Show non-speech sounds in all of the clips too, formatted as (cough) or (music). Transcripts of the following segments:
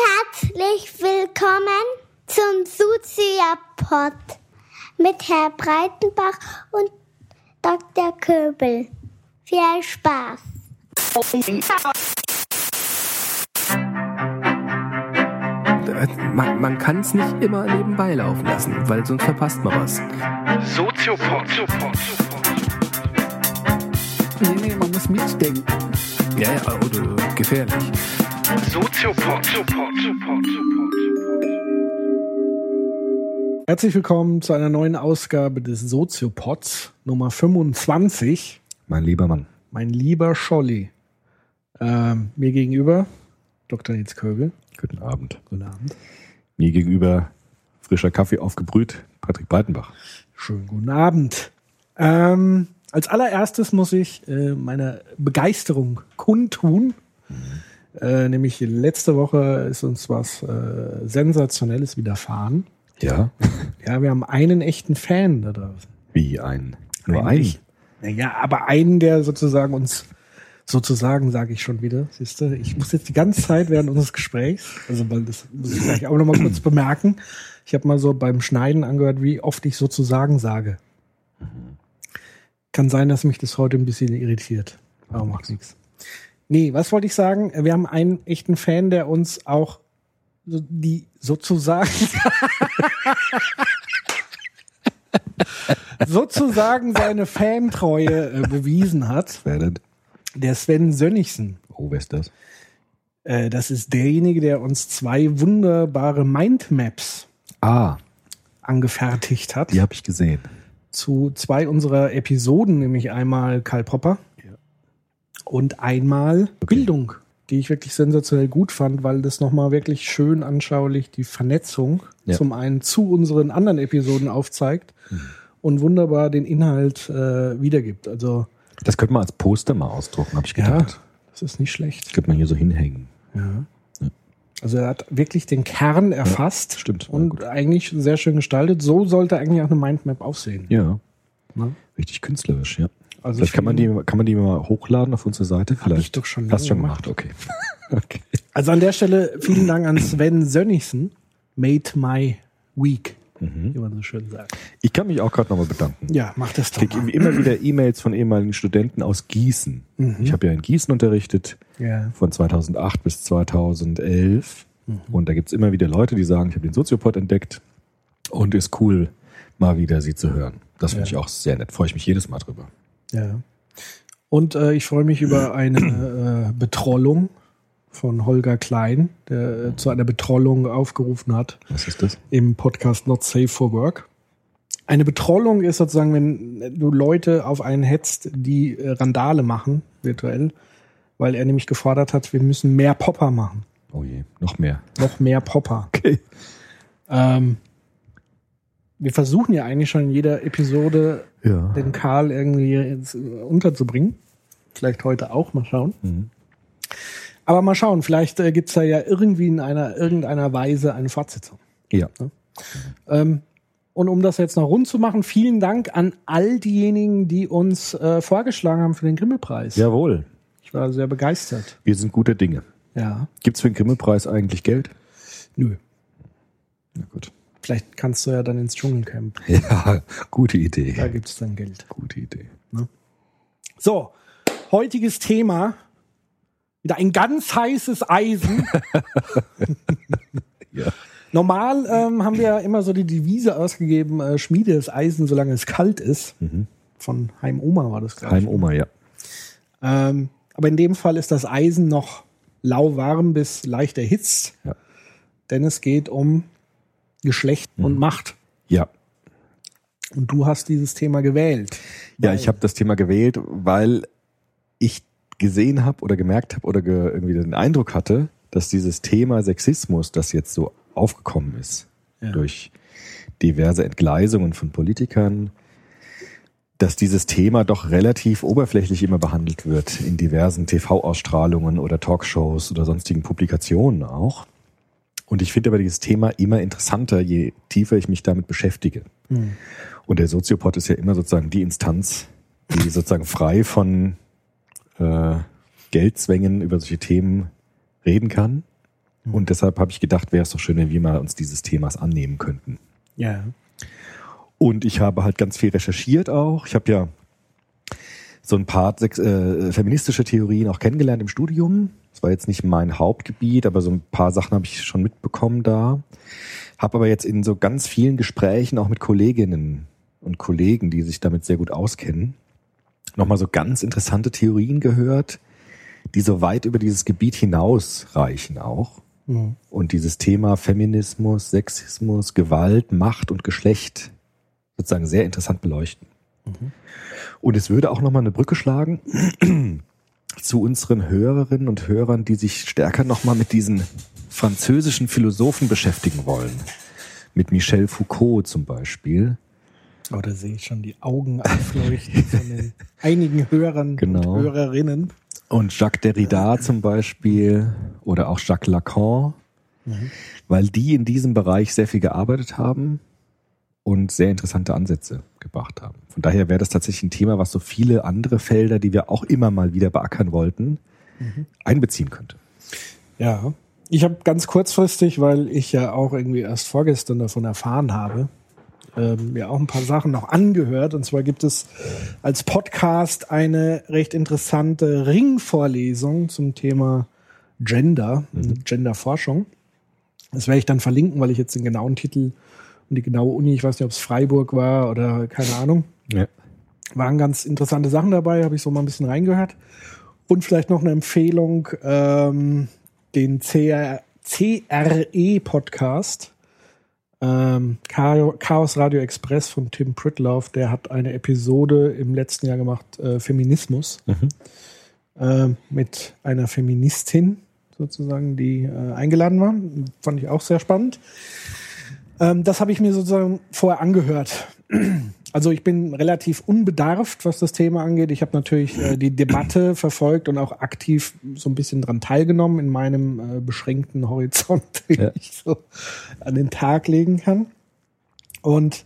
Herzlich willkommen zum Suzia-Pod mit Herr Breitenbach und Dr. Köbel. Viel Spaß! Man, man kann es nicht immer nebenbei laufen lassen, weil sonst verpasst man was. Soziopod. Nee, nee, man muss mitdenken. Ja, ja, oder gefährlich. Soziopod. Herzlich willkommen zu einer neuen Ausgabe des Soziopods Nummer 25. Mein lieber Mann. Mein lieber Scholli. Ähm, mir gegenüber Dr. Nils Kögel. Guten Abend. Guten Abend. Mir gegenüber frischer Kaffee aufgebrüht, Patrick Breitenbach. Schönen guten Abend. Ähm, als allererstes muss ich äh, meine Begeisterung kundtun. Äh, nämlich letzte Woche ist uns was äh, Sensationelles widerfahren. Ja. (laughs) Ja, wir haben einen echten Fan da draußen. Wie ein. Nur Eigentlich- ein. Naja, aber einen, der sozusagen uns, sozusagen sage ich schon wieder, siehst du, ich muss jetzt die ganze Zeit während unseres Gesprächs, also weil das muss ich gleich auch nochmal kurz (clears throat) bemerken, ich habe mal so beim Schneiden angehört, wie oft ich sozusagen sage. Kann sein, dass mich das heute ein bisschen irritiert, aber macht nichts. Nee, was wollte ich sagen? Wir haben einen echten Fan, der uns auch so die sozusagen (laughs) sozusagen seine Fantreue äh, bewiesen hat. Wer denn? Der Sven Sönnigsen. Oh, wer ist das? Äh, das ist derjenige, der uns zwei wunderbare Mindmaps Ah, angefertigt hat. die habe ich gesehen. Zu zwei unserer Episoden, nämlich einmal Karl Popper und einmal Bildung, die ich wirklich sensationell gut fand, weil das nochmal wirklich schön anschaulich die Vernetzung Ja. zum einen zu unseren anderen Episoden aufzeigt und wunderbar den Inhalt äh, wiedergibt. Also Das könnte man als Poster mal ausdrucken, habe ich ja, gedacht. das ist nicht schlecht. Das könnte man hier so hinhängen. Ja. Also er hat wirklich den Kern erfasst stimmt. Ja, und gut. eigentlich sehr schön gestaltet. So sollte eigentlich auch eine Mindmap aussehen. Ja. Ne? Richtig künstlerisch, ja. Also Vielleicht kann man, die, kann man die mal hochladen auf unsere Seite. Vielleicht. ich doch schon Hast du lange schon gemacht, okay. (laughs) okay. Also an der Stelle vielen Dank an Sven Sönnigsen. Made my week, Mhm. wie man so schön sagt. Ich kann mich auch gerade nochmal bedanken. Ja, mach das Ich doch kriege mal. immer wieder E-Mails von ehemaligen Studenten aus Gießen. Ich habe ja in Gießen unterrichtet. Ja. von 2008 bis 2011. Und da gibt's immer wieder Leute, die sagen, ich habe den Soziopod entdeckt und ist cool, mal wieder sie zu hören. Das finde Ja. ich auch sehr nett. Freue ich mich jedes Mal drüber. Ja. Und äh, ich freue mich über eine äh, Betrollung von Holger Klein, der äh, zu einer Betrollung aufgerufen hat. Was ist das? im Podcast Not Safe for Work. Eine Betrollung ist sozusagen, wenn du Leute auf einen hetzt, die äh, Randale machen, virtuell, weil er nämlich gefordert hat, wir müssen mehr Popper machen. Oh je, noch mehr. Noch mehr Popper. (laughs) Okay. Ähm, wir versuchen ja eigentlich schon in jeder Episode Ja. den Karl irgendwie ins, äh, unterzubringen. Vielleicht heute auch, mal schauen. Mhm. Aber mal schauen, vielleicht äh, gibt's da ja irgendwie in einer irgendeiner Weise eine Fortsetzung. Ja. Ähm, und um das jetzt noch rund zu machen, vielen Dank an all diejenigen, die uns äh, vorgeschlagen haben für den Grimmelpreis. Jawohl. Ich war sehr begeistert. Wir sind guter Dinge. Ja. Gibt's für den Grimmelpreis eigentlich Geld? Nö. Na gut. Vielleicht kannst du ja dann ins Dschungelcamp. (laughs) Ja, gute Idee. Da gibt's dann Geld. Gute Idee. So, heutiges Thema. Wieder ein ganz heißes Eisen. (laughs) Ja. Normal ähm, haben wir ja immer so die Devise ausgegeben, äh, Schmiede das Eisen, solange es kalt ist. Von Heim Oma war das, glaube ich. Heim Oma, ja. Ähm, aber in dem Fall ist das Eisen noch lauwarm bis leicht erhitzt. Ja. Denn es geht um Geschlecht und Macht. Ja. Und du hast dieses Thema gewählt. Ja, ich habe das Thema gewählt, weil ich gesehen habe oder gemerkt habe oder ge irgendwie den Eindruck hatte, dass dieses Thema Sexismus, das jetzt so aufgekommen ist Ja. durch diverse Entgleisungen von Politikern, dass dieses Thema doch relativ oberflächlich immer behandelt wird in diversen TV-Ausstrahlungen oder Talkshows oder sonstigen Publikationen auch. Und ich finde aber dieses Thema immer interessanter, je tiefer ich mich damit beschäftige. Und der Soziopod ist ja immer sozusagen die Instanz, die sozusagen frei von äh, Geldzwängen über solche Themen reden kann. Und deshalb habe ich gedacht, wäre es doch schön, wenn wir mal uns dieses Themas annehmen könnten. Ja. Und ich habe halt ganz viel recherchiert auch. Ich habe ja so ein paar sex- äh, feministische Theorien auch kennengelernt im Studium. Das war jetzt nicht mein Hauptgebiet, aber so ein paar Sachen habe ich schon mitbekommen da. Habe aber jetzt in so ganz vielen Gesprächen auch mit Kolleginnen und Kollegen, die sich damit sehr gut auskennen, nochmal so ganz interessante Theorien gehört, die so weit über dieses Gebiet hinaus reichen auch. Und dieses Thema Feminismus, Sexismus, Gewalt, Macht und Geschlecht sozusagen sehr interessant beleuchten. Und es würde auch nochmal eine Brücke schlagen zu unseren Hörerinnen und Hörern, die sich stärker nochmal mit diesen französischen Philosophen beschäftigen wollen. Mit Michel Foucault zum Beispiel. Oh, da sehe ich schon die Augen aufleuchten von den (laughs) einigen Hörern Genau. und Hörerinnen. Und Jacques Derrida zum Beispiel oder auch Jacques Lacan, weil die in diesem Bereich sehr viel gearbeitet haben und sehr interessante Ansätze gebracht haben. Von daher wäre das tatsächlich ein Thema, was so viele andere Felder, die wir auch immer mal wieder beackern wollten, einbeziehen könnte. Ja. Ich habe ganz kurzfristig, weil ich ja auch irgendwie erst vorgestern davon erfahren habe, ähm, mir auch ein paar Sachen noch angehört. Und zwar gibt es als Podcast eine recht interessante Ringvorlesung zum Thema Gender, Genderforschung. Das werde ich dann verlinken, weil ich jetzt den genauen Titel und die genaue Uni, ich weiß nicht, ob es Freiburg war oder keine Ahnung, Ja. waren ganz interessante Sachen dabei, habe ich so mal ein bisschen reingehört. Und vielleicht noch eine Empfehlung, ähm, den CR, CRE-Podcast, ähm, Chao- Chaos Radio Express von Tim Pritloff, der hat eine Episode im letzten Jahr gemacht, äh, Feminismus, ähm, mit einer Feministin sozusagen, die äh, eingeladen war. Fand ich auch sehr spannend. Ähm, das habe ich mir sozusagen vorher angehört. (clears throat) Also ich bin relativ unbedarft, was das Thema angeht. Ich habe natürlich äh, die Debatte (clears throat) verfolgt und auch aktiv so ein bisschen dran teilgenommen in meinem äh, beschränkten Horizont, (laughs) den Ja. ich so an den Tag legen kann. Und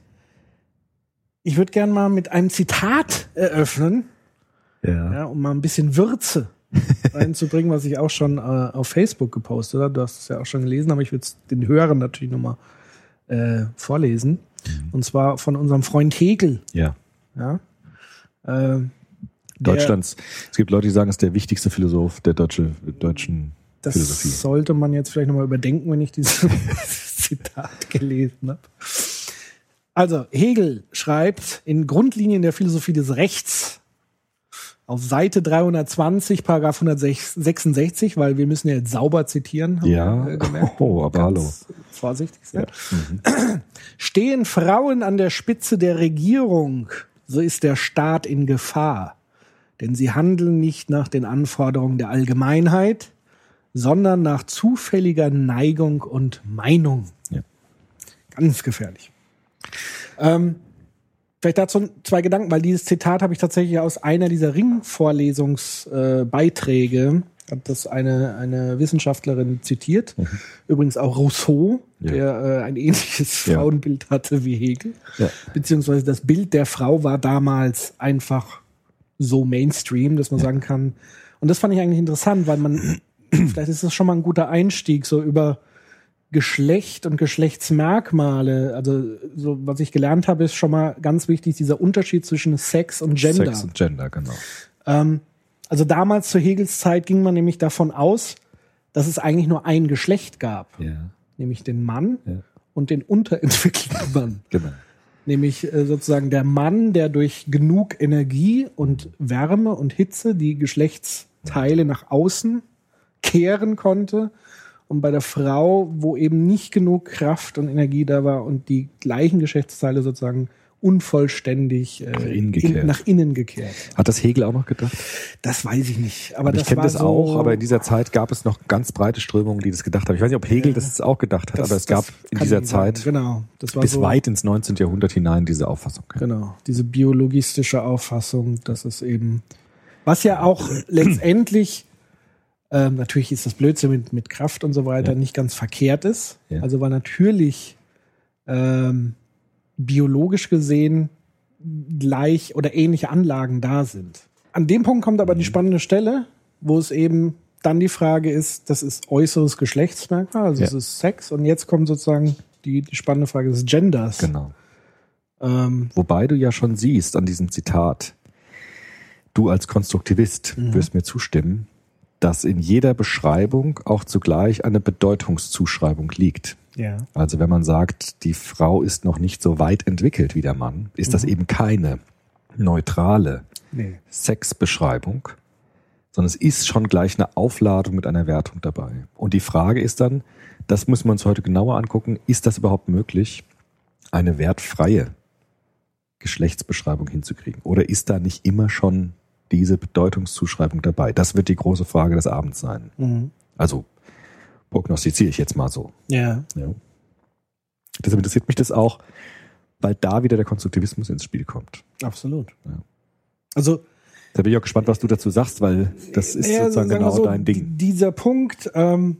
ich würde gern mal mit einem Zitat eröffnen, Ja. ja, um mal ein bisschen Würze (laughs) reinzubringen, was ich auch schon äh, auf Facebook gepostet habe. Du hast es ja auch schon gelesen, aber ich würde es den Hörern natürlich nochmal äh, vorlesen. Und zwar von unserem Freund Hegel. ja. Ja? Der- Deutschlands, es gibt Leute, die sagen, es ist der wichtigste Philosoph der deutsche, deutschen Das Philosophie. sollte man jetzt vielleicht nochmal überdenken, wenn ich dieses (laughs) Zitat gelesen habe. Also, Hegel schreibt in Grundlinien der Philosophie des Rechts auf Seite 320, Paragraph 166, weil wir müssen ja jetzt sauber zitieren. haben Ja. wir, äh. (laughs) Oh, aber Ganz Vorsichtig sein. (clears throat) Stehen Frauen an der Spitze der Regierung, so ist der Staat in Gefahr. Denn sie handeln nicht nach den Anforderungen der Allgemeinheit, sondern nach zufälliger Neigung und Meinung. Ja. Ganz gefährlich. Ähm, vielleicht dazu zwei Gedanken, weil dieses Zitat habe ich tatsächlich aus einer dieser Ringvorlesungsbeiträge, äh, hat das eine, eine Wissenschaftlerin zitiert. Übrigens auch Rousseau, Ja. der äh, ein ähnliches Ja. Frauenbild hatte wie Hegel. Ja. Beziehungsweise das Bild der Frau war damals einfach so Mainstream, dass man sagen kann. Und das fand ich eigentlich interessant, weil man, (clears throat) vielleicht ist das schon mal ein guter Einstieg, so über Geschlecht und Geschlechtsmerkmale. Also, so was ich gelernt habe, ist schon mal ganz wichtig, dieser Unterschied zwischen Sex und Gender. Sex und Gender, genau. Ähm, also damals zur Hegels Zeit ging man nämlich davon aus, dass es eigentlich nur ein Geschlecht gab, Ja. nämlich den Mann Ja. und den unterentwickelten Mann. (laughs) Genau. Nämlich äh, sozusagen der Mann, der durch genug Energie und Wärme und Hitze die Geschlechtsteile nach außen kehren konnte. Und bei der Frau, wo eben nicht genug Kraft und Energie da war und die gleichen Geschlechtsteile sozusagen unvollständig äh, innen gekehrt. in, nach innen gekehrt. Hat das Hegel auch noch gedacht? Das weiß ich nicht. Aber, Aber ich das kenne das so, auch, aber in dieser Zeit gab es noch ganz breite Strömungen, die das gedacht haben. Ich weiß nicht, ob Hegel das jetzt auch gedacht hat, das- aber es gab das in dieser. Zeit genau, das war bis so, weit ins 19. Jahrhundert hinein diese Auffassung. Genau, diese biologistische Auffassung, dass es eben, was ja auch letztendlich, ähm, natürlich ist das Blödsinn mit, mit Kraft und so weiter Ja. nicht ganz verkehrt ist. Ja. Also weil natürlich ähm, biologisch gesehen gleich oder ähnliche Anlagen da sind. An dem Punkt kommt aber die spannende Stelle, wo es eben dann die Frage ist, das ist äußeres Geschlechtsmerkmal, also Ja. es ist Sex. Und jetzt kommt sozusagen die, die spannende Frage des Genders. Genau. Ähm, Wobei du ja schon siehst an diesem Zitat, du als Konstruktivist Mhm. wirst mir zustimmen, dass in jeder Beschreibung auch zugleich eine Bedeutungszuschreibung liegt. ja. Also wenn man sagt, die Frau ist noch nicht so weit entwickelt wie der Mann, ist Mhm. das eben keine neutrale Nee. Sexbeschreibung, sondern es ist schon gleich eine Aufladung mit einer Wertung dabei. Und die Frage ist dann, das müssen wir uns heute genauer angucken, ist das überhaupt möglich, eine wertfreie Geschlechtsbeschreibung hinzukriegen? Oder ist da nicht immer schon diese Bedeutungszuschreibung dabei? Das wird die große Frage des Abends sein. Mhm. Also prognostiziere ich jetzt mal so. Ja. Ja. Deshalb interessiert mich das auch, weil da wieder der Konstruktivismus ins Spiel kommt. Absolut. Ja. Also Da bin ich auch gespannt, was du dazu sagst, weil das ist Ja, sozusagen genau so, dein Ding. die- Dieser Punkt, ähm,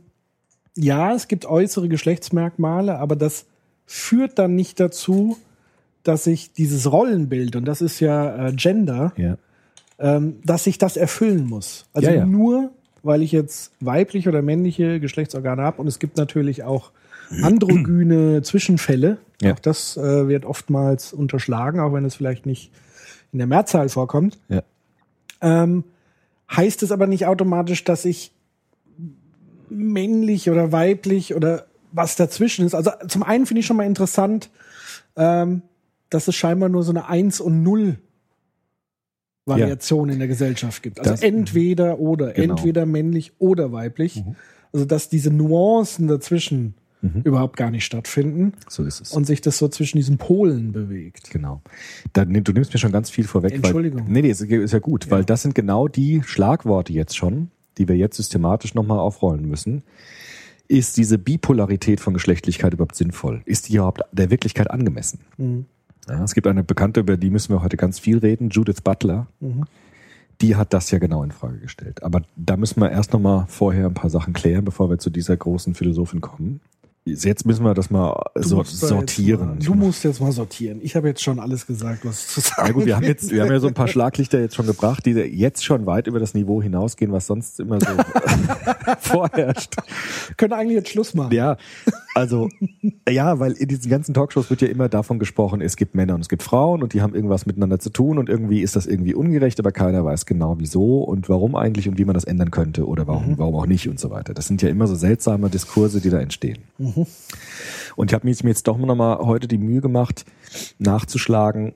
ja, es gibt äußere Geschlechtsmerkmale, aber das führt dann nicht dazu, dass ich dieses Rollenbild, und das ist ja äh, Gender, Ja. Ähm, dass ich das erfüllen muss. Also Ja, ja. nur, weil ich jetzt weibliche oder männliche Geschlechtsorgane habe. Und es gibt natürlich auch androgyne (clears throat) Zwischenfälle. Ja. Auch das äh, wird oftmals unterschlagen, auch wenn es vielleicht nicht in der Mehrzahl vorkommt. Ja. Ähm, heißt es aber nicht automatisch, dass ich männlich oder weiblich oder was dazwischen ist. Also zum einen finde ich schon mal interessant, ähm, dass es scheinbar nur so eine 1 und 0 Variation in der Gesellschaft gibt. Also Das- entweder oder, Genau. Mhm. entweder männlich oder weiblich. Also dass diese Nuancen dazwischen überhaupt gar nicht stattfinden So ist es. und sich das so zwischen diesen Polen bewegt. genau. Da, nimm- du nimmst mir schon ganz viel vorweg. Entschuldigung. Weil, nee, nee, ist, ist ja gut, weil das sind genau die Schlagworte jetzt schon, die wir jetzt systematisch nochmal aufrollen müssen. Ist diese Bipolarität von Geschlechtlichkeit überhaupt sinnvoll? Ist die überhaupt der Wirklichkeit angemessen? Mhm. Ja, es gibt eine Bekannte, über die müssen wir heute ganz viel reden, Judith Butler. Mhm. Die hat das ja genau in Frage gestellt. Aber da müssen wir erst nochmal vorher ein paar Sachen klären, bevor wir zu dieser großen Philosophin kommen. Jetzt müssen wir das mal so, sortieren. Mal, du musst jetzt mal sortieren. Ich habe jetzt schon alles gesagt, was zu sagen Ja gut, wir haben jetzt, wir haben ja so ein paar (laughs) Schlaglichter jetzt schon gebracht, die jetzt schon weit über das Niveau hinausgehen, was sonst immer so (laughs) vorherrscht. können eigentlich jetzt Schluss machen. Ja, also ja, weil in diesen ganzen Talkshows wird ja immer davon gesprochen, es gibt Männer und es gibt Frauen und die haben irgendwas miteinander zu tun und irgendwie ist das irgendwie ungerecht, aber keiner weiß genau wieso und warum eigentlich und wie man das ändern könnte oder warum, warum auch nicht und so weiter. Das sind ja immer so seltsame Diskurse, die da entstehen. Und ich habe mir jetzt doch noch mal heute die Mühe gemacht, nachzuschlagen,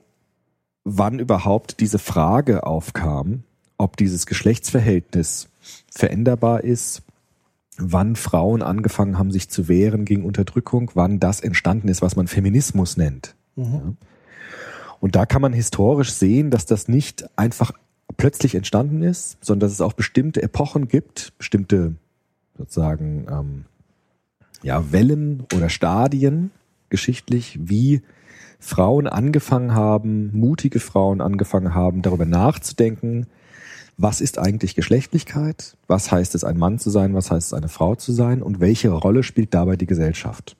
wann überhaupt diese Frage aufkam, ob dieses Geschlechtsverhältnis veränderbar ist, wann Frauen angefangen haben, sich zu wehren gegen Unterdrückung, wann das entstanden ist, was man Feminismus nennt. Ja. Und da kann man historisch sehen, dass das nicht einfach plötzlich entstanden ist, sondern dass es auch bestimmte Epochen gibt, bestimmte sozusagen ähm, ja, Wellen oder Stadien geschichtlich, wie Frauen angefangen haben, mutige Frauen angefangen haben, darüber nachzudenken, was ist eigentlich Geschlechtlichkeit, was heißt es, ein Mann zu sein, was heißt es, eine Frau zu sein und welche Rolle spielt dabei die Gesellschaft.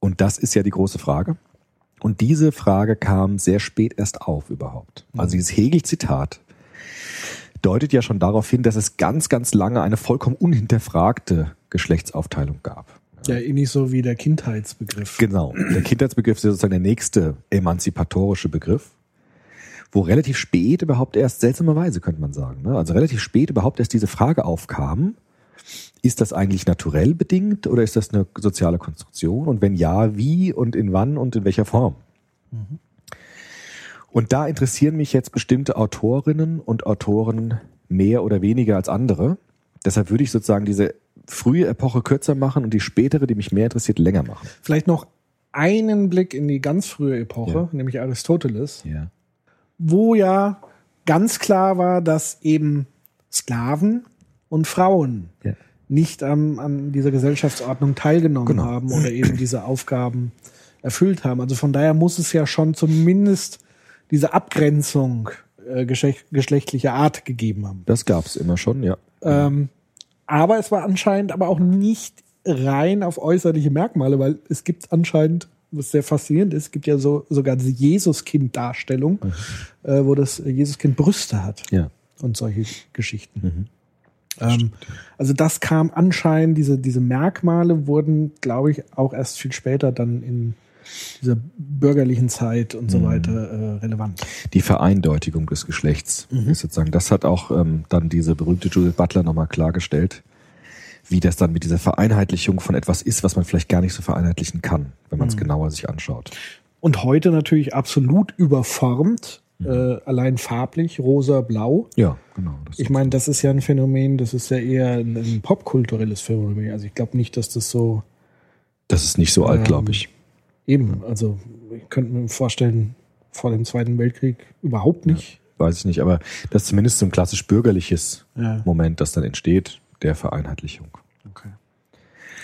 Und das ist ja die große Frage. Und diese Frage kam sehr spät erst auf überhaupt. Also dieses Hegel-Zitat deutet ja schon darauf hin, dass es ganz, ganz lange eine vollkommen unhinterfragte Geschlechtsaufteilung gab. Ja, ähnlich so wie der Kindheitsbegriff. Genau. Der Kindheitsbegriff ist sozusagen der nächste emanzipatorische Begriff, wo relativ spät überhaupt erst, seltsamerweise könnte man sagen, ne? also relativ spät überhaupt erst diese Frage aufkam, ist das eigentlich naturell bedingt oder ist das eine soziale Konstruktion? Und wenn ja, wie und in wann und in welcher Form? Und da interessieren mich jetzt bestimmte Autorinnen und Autoren mehr oder weniger als andere. Deshalb würde ich sozusagen diese frühe Epoche kürzer machen und die spätere, die mich mehr interessiert, länger machen. Vielleicht noch einen Blick in die ganz frühe Epoche, Ja. nämlich Aristoteles, Ja. wo ja ganz klar war, dass eben Sklaven und Frauen Ja. nicht am, an dieser Gesellschaftsordnung teilgenommen Genau. haben oder eben diese Aufgaben erfüllt haben. Also von daher muss es ja schon zumindest diese Abgrenzung äh, geschlecht, geschlechtlicher Art gegeben haben. Das gab's immer schon, ja. Ähm, aber es war anscheinend aber auch nicht rein auf äußerliche Merkmale, weil es gibt anscheinend, was sehr faszinierend ist, es gibt ja so sogar diese Jesuskind-Darstellung, äh, wo das Jesuskind Brüste hat Ja. und solche Geschichten. Ähm, also das kam anscheinend, diese, diese Merkmale wurden, glaube ich, auch erst viel später dann in dieser bürgerlichen Zeit und so Mhm. weiter äh, relevant. Die Vereindeutigung des Geschlechts ist sozusagen, das hat auch ähm, dann diese berühmte Judith Butler nochmal klargestellt, wie das dann mit dieser Vereinheitlichung von etwas ist, was man vielleicht gar nicht so vereinheitlichen kann, wenn man es genauer sich anschaut. Und heute natürlich absolut überformt, Mhm. äh, allein farblich, rosa, blau. Ja, genau. Ich meine, das ist ja ein Phänomen, das ist ja eher ein, ein popkulturelles Phänomen. Also ich glaube nicht, dass das so das ist nicht so alt, Ähm, glaube ich. Eben, also ich könnte mir vorstellen, vor dem Zweiten Weltkrieg überhaupt nicht. Weiß ich nicht, aber das ist zumindest so ein klassisch bürgerliches Ja. Moment, das dann entsteht, der Vereinheitlichung. Okay.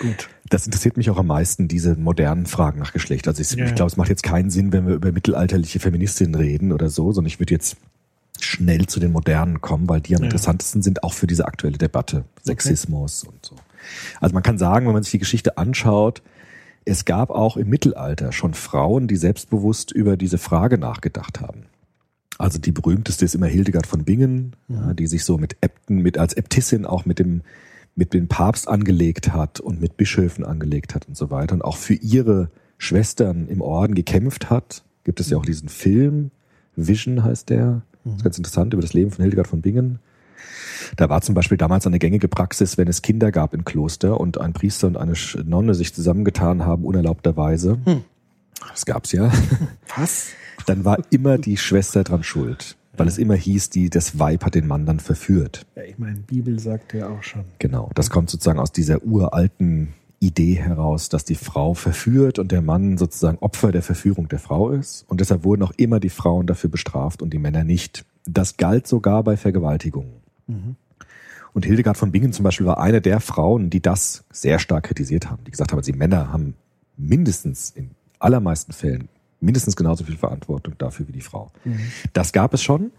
Gut. Das interessiert mich auch am meisten, diese modernen Fragen nach Geschlecht. Also ich, Ja. ich glaube, es macht jetzt keinen Sinn, wenn wir über mittelalterliche Feministinnen reden oder so, sondern ich würde jetzt schnell zu den modernen kommen, weil die am Ja. interessantesten sind auch für diese aktuelle Debatte. Sexismus und so. Also man kann sagen, wenn man sich die Geschichte anschaut, es gab auch im Mittelalter schon Frauen, die selbstbewusst über diese Frage nachgedacht haben. Also die berühmteste ist immer Hildegard von Bingen, ja, die sich so mit Äbten, mit als Äbtissin auch mit dem mit dem Papst angelegt hat und mit Bischöfen angelegt hat und so weiter und auch für ihre Schwestern im Orden gekämpft hat. Gibt es ja auch diesen Film, Vision heißt der, das ist ganz interessant über das Leben von Hildegard von Bingen. Da war zum Beispiel damals eine gängige Praxis, wenn es Kinder gab im Kloster und ein Priester und eine Nonne sich zusammengetan haben, unerlaubterweise. Das gab's ja. Was? Dann war immer die Schwester dran schuld, weil es immer hieß, die, das Weib hat den Mann dann verführt. Ja, ich meine, Bibel sagt ja auch schon. Genau. Das kommt sozusagen aus dieser uralten Idee heraus, dass die Frau verführt und der Mann sozusagen Opfer der Verführung der Frau ist. Und deshalb wurden auch immer die Frauen dafür bestraft und die Männer nicht. Das galt sogar bei Vergewaltigungen. Und Hildegard von Bingen zum Beispiel war eine der Frauen, die das sehr stark kritisiert haben. Die gesagt haben, die Männer haben mindestens in allermeisten Fällen mindestens genauso viel Verantwortung dafür wie die Frau. Das gab es schon.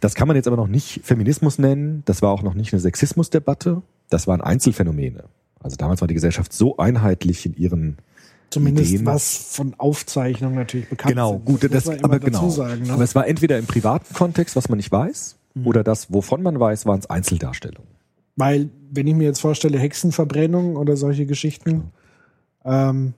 Das kann man jetzt aber noch nicht Feminismus nennen. Das war auch noch nicht eine Sexismusdebatte. Das waren Einzelfänomene. Also damals war die Gesellschaft so einheitlich in ihren Zumindest Ideen. was von Aufzeichnungen natürlich bekannt Genau, sind. gut, das, aber genau. sagen. Ne? Aber es war entweder im privaten Kontext, was man nicht weiß, oder das, wovon man weiß, waren es Einzeldarstellungen. Weil, wenn ich mir jetzt vorstelle, Hexenverbrennung oder solche Geschichten, ähm,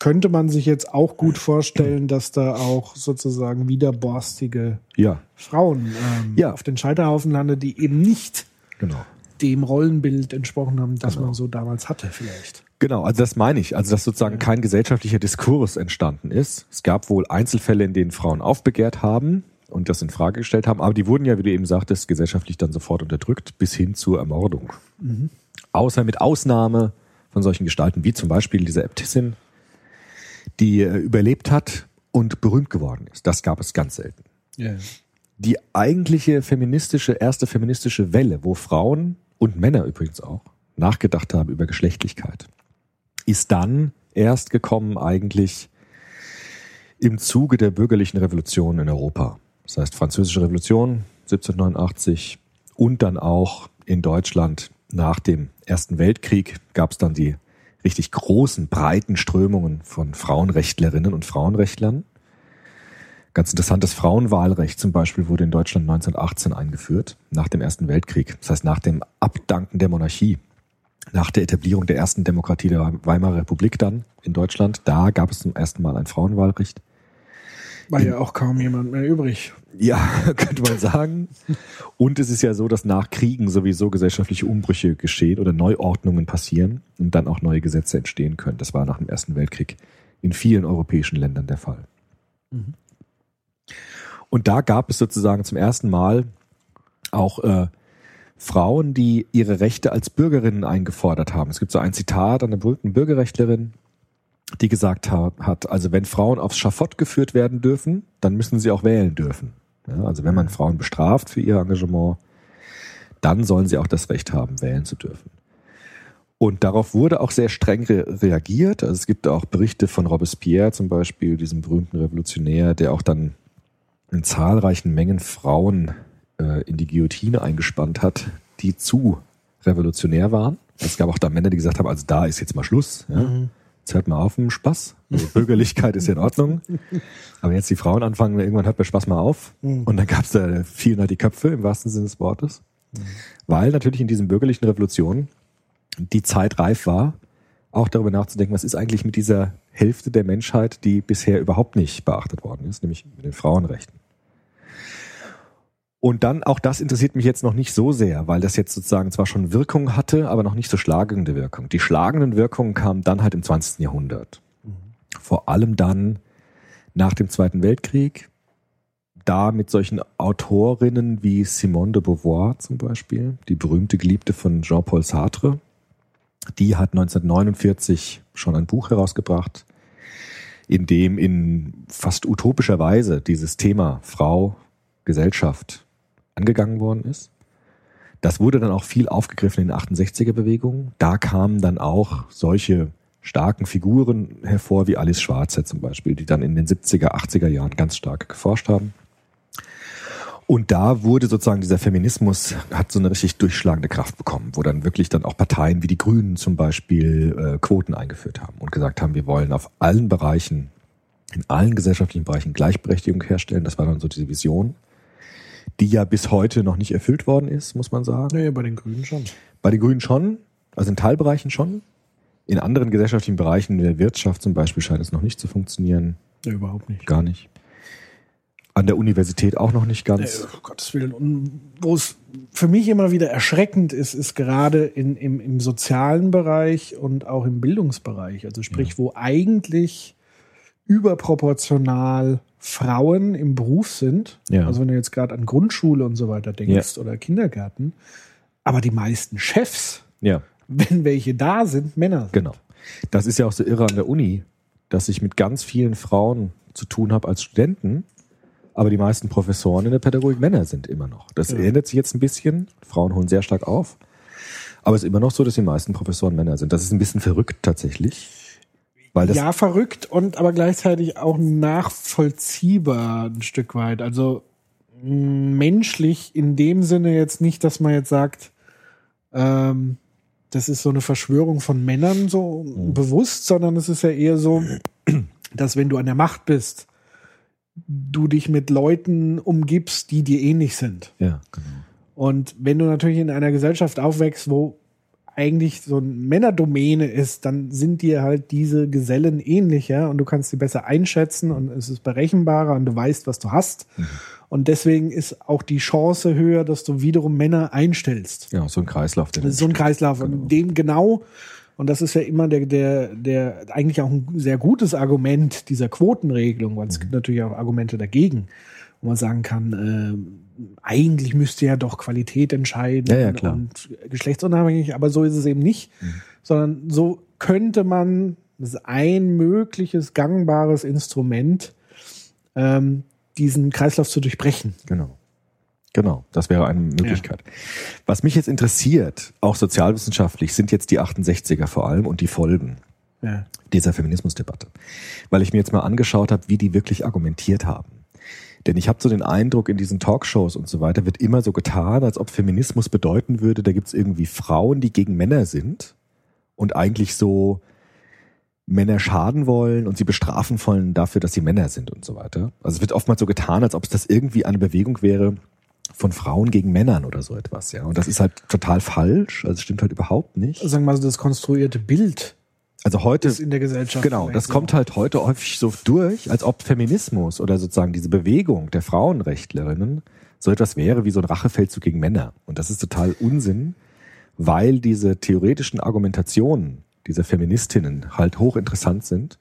könnte man sich jetzt auch gut vorstellen, dass da auch sozusagen widerborstige Ja, Frauen ähm, Ja. auf den Scheiterhaufen landet, die eben nicht genau. dem Rollenbild entsprochen haben, das Genau. man so damals hatte vielleicht. Genau, also das meine ich. Also dass sozusagen kein gesellschaftlicher Diskurs entstanden ist. Es gab wohl Einzelfälle, in denen Frauen aufbegehrt haben und das in Frage gestellt haben, aber die wurden ja, wie du eben sagtest, gesellschaftlich dann sofort unterdrückt bis hin zur Ermordung. Außer mit Ausnahme von solchen Gestalten wie zum Beispiel dieser Äbtissin, die äh, überlebt hat und berühmt geworden ist. Das gab es ganz selten. Ja. die eigentliche feministische, erste feministische Welle, wo Frauen und Männer übrigens auch nachgedacht haben über Geschlechtlichkeit, ist dann erst gekommen eigentlich im Zuge der bürgerlichen Revolution in Europa. Das heißt, Französische Revolution 1789 und dann auch in Deutschland nach dem Ersten Weltkrieg gab es dann die richtig großen, breiten Strömungen von Frauenrechtlerinnen und Frauenrechtlern. Ganz interessant, das Frauenwahlrecht zum Beispiel wurde in Deutschland 1918 eingeführt, nach dem Ersten Weltkrieg. Das heißt, nach dem Abdanken der Monarchie, nach der Etablierung der ersten Demokratie der Weimarer Republik dann in Deutschland, da gab es zum ersten Mal ein Frauenwahlrecht. War ja auch kaum jemand mehr übrig. Ja, (laughs) könnte man sagen. Und es ist ja so, dass nach Kriegen sowieso gesellschaftliche Umbrüche geschehen oder Neuordnungen passieren und dann auch neue Gesetze entstehen können. Das war nach dem Ersten Weltkrieg in vielen europäischen Ländern der Fall. Und da gab es sozusagen zum ersten Mal auch äh, Frauen, die ihre Rechte als Bürgerinnen eingefordert haben. Es gibt so ein Zitat einer berühmten Bürgerrechtlerin, die gesagt ha- hat, also wenn Frauen aufs Schafott geführt werden dürfen, dann müssen sie auch wählen dürfen. Ja, also wenn man Frauen bestraft für ihr Engagement, dann sollen sie auch das Recht haben, wählen zu dürfen. Und darauf wurde auch sehr streng re reagiert. Also es gibt auch Berichte von Robespierre zum Beispiel, diesem berühmten Revolutionär, der auch dann in zahlreichen Mengen Frauen äh, in die Guillotine eingespannt hat, die zu revolutionär waren. Es gab auch da Männer, die gesagt haben, also da ist jetzt mal Schluss. Ja? Jetzt hört mal auf mit dem Spaß. Also (laughs) Bürgerlichkeit ist ja in Ordnung. Aber jetzt die Frauen anfangen, irgendwann hört der Spaß mal auf. Und dann gab es da vielen halt die Köpfe im wahrsten Sinne des Wortes. Weil natürlich in diesen bürgerlichen Revolutionen die Zeit reif war, auch darüber nachzudenken, was ist eigentlich mit dieser Hälfte der Menschheit, die bisher überhaupt nicht beachtet worden ist, nämlich mit den Frauenrechten. Und dann, auch das interessiert mich jetzt noch nicht so sehr, weil das jetzt sozusagen zwar schon Wirkung hatte, aber noch nicht so schlagende Wirkung. Die schlagenden Wirkungen kamen dann halt im 20. Jahrhundert. Vor allem dann nach dem Zweiten Weltkrieg, da mit solchen Autorinnen wie Simone de Beauvoir zum Beispiel, die berühmte Geliebte von Jean-Paul Sartre, die hat 1949 schon ein Buch herausgebracht, in dem in fast utopischer Weise dieses Thema Frau, Gesellschaft angegangen worden ist. Das wurde dann auch viel aufgegriffen in den 68er Bewegungen. Da kamen dann auch solche starken Figuren hervor, wie Alice Schwarzer zum Beispiel, die dann in den 70er, 80er Jahren ganz stark geforscht haben. Und da wurde sozusagen dieser Feminismus, hat so eine richtig durchschlagende Kraft bekommen, wo dann wirklich dann auch Parteien wie die Grünen zum Beispiel äh, Quoten eingeführt haben und gesagt haben, wir wollen auf allen Bereichen, in allen gesellschaftlichen Bereichen Gleichberechtigung herstellen. Das war dann so diese Vision, die ja bis heute noch nicht erfüllt worden ist, muss man sagen. Naja, bei den Grünen schon. Bei den Grünen schon, also in Teilbereichen schon. In anderen gesellschaftlichen Bereichen, in der Wirtschaft zum Beispiel, scheint es noch nicht zu funktionieren. Ja, überhaupt nicht. Gar nicht. An der Universität auch noch nicht ganz. Äh, um Gottes Willen. Und wo es für mich immer wieder erschreckend ist, ist gerade in, im, im sozialen Bereich und auch im Bildungsbereich. Also sprich, wo eigentlich überproportional Frauen im Beruf sind. Ja. Also wenn du jetzt gerade an Grundschule und so weiter denkst oder Kindergarten. Aber die meisten Chefs, Ja, wenn welche da sind, Männer. sind. genau. Das ist ja auch so irre an der Uni, dass ich mit ganz vielen Frauen zu tun habe als Studenten, aber die meisten Professoren in der Pädagogik Männer sind immer noch. Das Ja. ändert sich jetzt ein bisschen. Frauen holen sehr stark auf. Aber es ist immer noch so, dass die meisten Professoren Männer sind. Das ist ein bisschen verrückt tatsächlich. Weil das, ja, verrückt und aber gleichzeitig auch nachvollziehbar ein Stück weit. Also mh, menschlich in dem Sinne jetzt nicht, dass man jetzt sagt, ähm, das ist so eine Verschwörung von Männern so bewusst, sondern es ist ja eher so, dass wenn du an der Macht bist, du dich mit Leuten umgibst, die dir ähnlich sind. ja, genau. Und wenn du natürlich in einer Gesellschaft aufwächst, wo eigentlich so ein Männerdomäne ist, dann sind dir halt diese Gesellen ähnlicher und du kannst sie besser einschätzen und es ist berechenbarer und du weißt, was du hast. Und deswegen ist auch die Chance höher, dass du wiederum Männer einstellst. Ja, so ein Kreislauf. So ein entsteht. Kreislauf. Und dem genau, und das ist ja immer der, der, der eigentlich auch ein sehr gutes Argument dieser Quotenregelung, weil Mhm. es gibt natürlich auch Argumente dagegen, wo man sagen kann, äh, eigentlich müsste ja doch Qualität entscheiden Ja, ja, klar. und geschlechtsunabhängig, aber so ist es eben nicht, Mhm. sondern so könnte man, das ist ein mögliches gangbares Instrument, ähm, diesen Kreislauf zu durchbrechen. Genau. Genau, das wäre eine Möglichkeit. Was mich jetzt interessiert, auch sozialwissenschaftlich, sind jetzt die 68er vor allem und die Folgen Ja. dieser Feminismusdebatte. Weil ich mir jetzt mal angeschaut habe, wie die wirklich argumentiert haben. Denn ich habe so den Eindruck, in diesen Talkshows und so weiter wird immer so getan, als ob Feminismus bedeuten würde, da gibt es irgendwie Frauen, die gegen Männer sind und eigentlich so Männer schaden wollen und sie bestrafen wollen dafür, dass sie Männer sind und so weiter. Also es wird oftmals so getan, als ob es das irgendwie eine Bewegung wäre von Frauen gegen Männern oder so etwas, ja. Und das ist halt total falsch, also es stimmt halt überhaupt nicht. Sagen wir mal so das konstruierte Bild Also heute ist in der Gesellschaft. Genau, das so. kommt halt heute häufig so durch, als ob Feminismus oder sozusagen diese Bewegung der Frauenrechtlerinnen so etwas wäre wie so ein Rachefeldzug gegen Männer. Und das ist total Unsinn, weil diese theoretischen Argumentationen dieser Feministinnen halt hochinteressant sind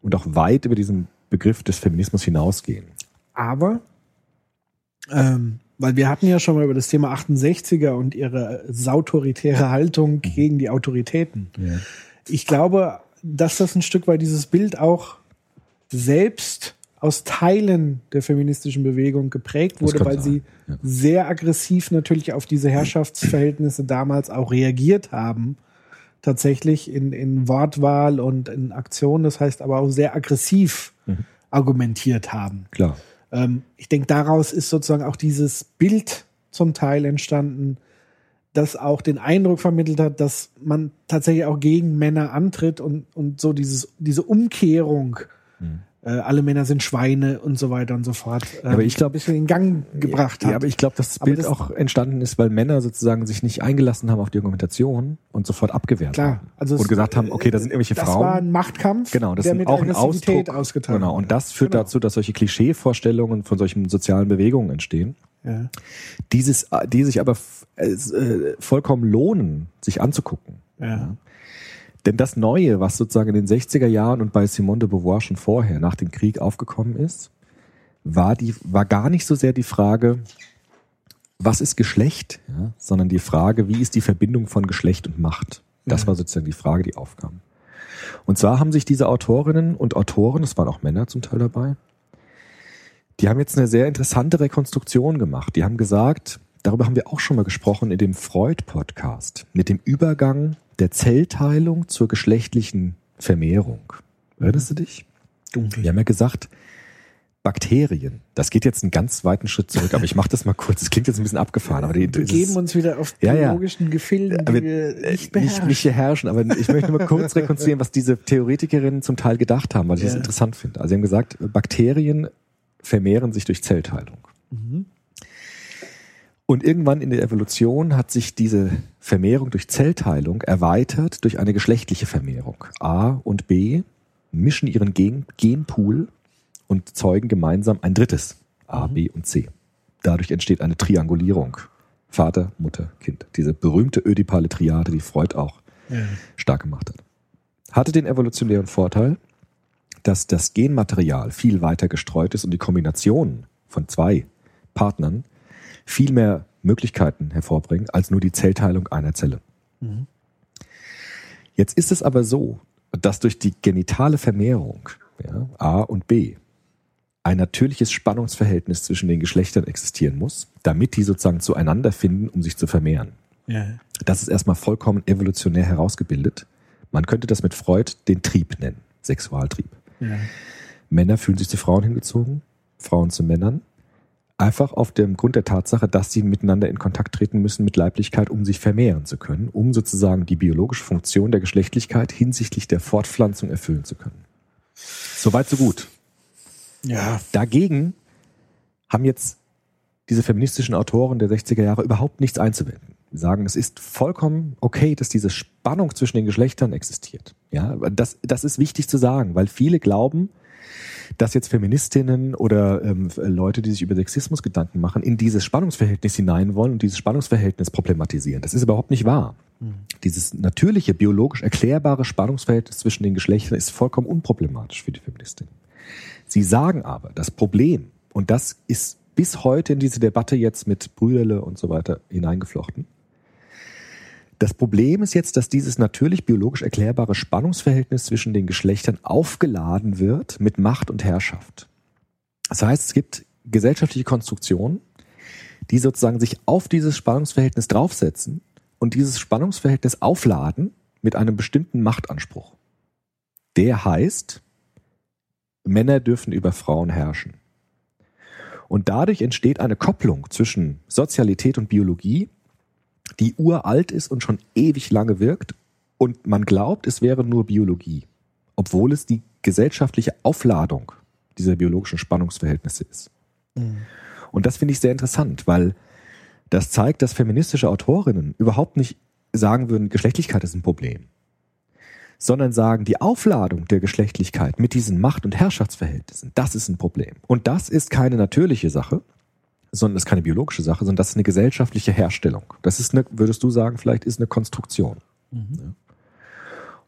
und auch weit über diesen Begriff des Feminismus hinausgehen. Aber, ähm, weil wir hatten ja schon mal über das Thema 68er und ihre sautoritäre Haltung gegen die Autoritäten. Ich glaube, dass das ein Stück weit dieses Bild auch selbst aus Teilen der feministischen Bewegung geprägt wurde, weil sie ja. sehr aggressiv natürlich auf diese Herrschaftsverhältnisse damals auch reagiert haben. Tatsächlich in, in Wortwahl und in Aktion, das heißt aber auch sehr aggressiv argumentiert haben. Klar. Ähm, ich denke, daraus ist sozusagen auch dieses Bild zum Teil entstanden, das auch den Eindruck vermittelt hat, dass man tatsächlich auch gegen Männer antritt und, und so dieses, diese Umkehrung äh, alle Männer sind Schweine und so weiter und so fort. Ähm, aber ich glaub- ein bisschen in Gang gebracht hat. Ja, aber ich glaube, dass das Bild das- auch entstanden ist, weil Männer sozusagen sich nicht eingelassen haben auf die Argumentation und sofort abgewehrt Klar, haben. also und es- gesagt haben, okay, da sind irgendwelche das Frauen. war ein Machtkampf, Genau, das der ist mit auch ein Ausdruck. ausgetragen Genau, und das führt Genau. dazu, dass solche Klischeevorstellungen von solchen sozialen Bewegungen entstehen, Ja. dieses, die sich aber f- äh, vollkommen lohnen, sich anzugucken. Ja. Denn das Neue, was sozusagen in den 60er Jahren und bei Simone de Beauvoir schon vorher nach dem Krieg aufgekommen ist, war die, war gar nicht so sehr die Frage, was ist Geschlecht, ja, sondern die Frage, wie ist die Verbindung von Geschlecht und Macht? Das Ja. war sozusagen die Frage, die aufkam. Und zwar haben sich diese Autorinnen und Autoren, es waren auch Männer zum Teil dabei, die haben jetzt eine sehr interessante Rekonstruktion gemacht. Die haben gesagt, darüber haben wir auch schon mal gesprochen in dem Freud-Podcast, mit dem Übergang der Zellteilung zur geschlechtlichen Vermehrung. Erinnerst du dich? Dunkel. Wir haben ja gesagt, Bakterien, das geht jetzt einen ganz weiten Schritt zurück, aber ich mache das mal kurz. Das klingt jetzt ein bisschen abgefahren, aber die, Wir das ist- uns wieder auf Ja, ja. biologischen Gefilden, die wir äh, nicht nicht, beherrschen. nicht beherrschen, aber ich möchte nur mal kurz rekonstruieren, was diese Theoretikerinnen zum Teil gedacht haben, weil ich das Ja. interessant finde. Also sie haben gesagt, Bakterien vermehren sich durch Zellteilung. Mhm. Und irgendwann in der Evolution hat sich diese Vermehrung durch Zellteilung erweitert durch eine geschlechtliche Vermehrung. A und B mischen ihren Gen Genpool und zeugen gemeinsam ein drittes. A, B und C. Dadurch entsteht eine Triangulierung. Vater, Mutter, Kind. Diese berühmte ödipale Triade, die Freud auch Ja. stark gemacht hat. Hatte den evolutionären Vorteil, dass das Genmaterial viel weiter gestreut ist und die Kombination von zwei Partnern viel mehr Möglichkeiten hervorbringen als nur die Zellteilung einer Zelle. Mhm. Jetzt ist es aber so, dass durch die genitale Vermehrung ja, A und B ein natürliches Spannungsverhältnis zwischen den Geschlechtern existieren muss, damit die sozusagen zueinander finden, um sich zu vermehren. Ja. Das ist erstmal vollkommen evolutionär herausgebildet. Man könnte das mit Freud den Trieb nennen, Sexualtrieb. Ja. Männer fühlen sich zu Frauen hingezogen, Frauen zu Männern. Einfach auf dem Grund der Tatsache, dass sie miteinander in Kontakt treten müssen mit Leiblichkeit, um sich vermehren zu können, um sozusagen die biologische Funktion der Geschlechtlichkeit hinsichtlich der Fortpflanzung erfüllen zu können. Soweit, so gut. ja. Dagegen haben jetzt diese feministischen Autoren der 60er Jahre überhaupt nichts einzuwenden. Sagen, es ist vollkommen okay, dass diese Spannung zwischen den Geschlechtern existiert. Ja, das, das ist wichtig zu sagen, weil viele glauben, dass jetzt Feministinnen oder ähm, Leute, die sich über Sexismus Gedanken machen, in dieses Spannungsverhältnis hinein wollen und dieses Spannungsverhältnis problematisieren. Das ist überhaupt nicht wahr. Dieses natürliche, biologisch erklärbare Spannungsverhältnis zwischen den Geschlechtern ist vollkommen unproblematisch für die Feministinnen. Sie sagen aber, das Problem, und das ist bis heute in diese Debatte jetzt mit Brüderle und so weiter hineingeflochten, das Problem ist jetzt, dass dieses natürlich biologisch erklärbare Spannungsverhältnis zwischen den Geschlechtern aufgeladen wird mit Macht und Herrschaft. Das heißt, es gibt gesellschaftliche Konstruktionen, die sozusagen sich auf dieses Spannungsverhältnis draufsetzen und dieses Spannungsverhältnis aufladen mit einem bestimmten Machtanspruch. Der heißt, Männer dürfen über Frauen herrschen. Und dadurch entsteht eine Kopplung zwischen Sozialität und Biologie, die uralt ist und schon ewig lange wirkt. Und man glaubt, es wäre nur Biologie, obwohl es die gesellschaftliche Aufladung dieser biologischen Spannungsverhältnisse ist. Und das finde ich sehr interessant, weil das zeigt, dass feministische Autorinnen überhaupt nicht sagen würden, Geschlechtlichkeit ist ein Problem, sondern sagen, die Aufladung der Geschlechtlichkeit mit diesen Macht- und Herrschaftsverhältnissen, das ist ein Problem. Und das ist keine natürliche Sache, sondern das ist keine biologische Sache, sondern das ist eine gesellschaftliche Herstellung. Das ist eine, würdest du sagen, vielleicht ist eine Konstruktion. Ja.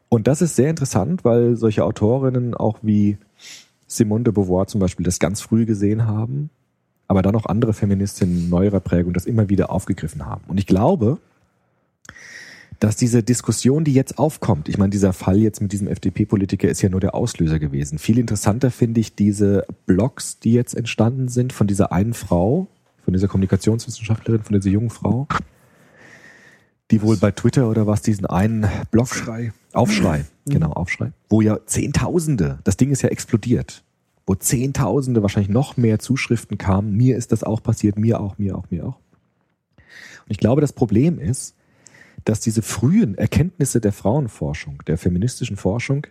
Und das ist sehr interessant, weil solche Autorinnen auch wie Simone de Beauvoir zum Beispiel das ganz früh gesehen haben, aber dann auch andere Feministinnen neuerer Prägung das immer wieder aufgegriffen haben. Und ich glaube, dass diese Diskussion, die jetzt aufkommt, ich meine, dieser Fall jetzt mit diesem FDP-Politiker ist ja nur der Auslöser gewesen. Viel interessanter finde ich diese Blogs, die jetzt entstanden sind von dieser einen Frau, von dieser Kommunikationswissenschaftlerin, von dieser jungen Frau, die wohl bei Twitter oder was diesen einen Blog Aufschrei. Aufschrei, genau, Aufschrei. Wo ja Zehntausende, das Ding ist ja explodiert, wo Zehntausende, wahrscheinlich noch mehr Zuschriften kamen, mir ist das auch passiert, mir auch, mir auch, mir auch. Und ich glaube, das Problem ist, dass diese frühen Erkenntnisse der Frauenforschung, der feministischen Forschung,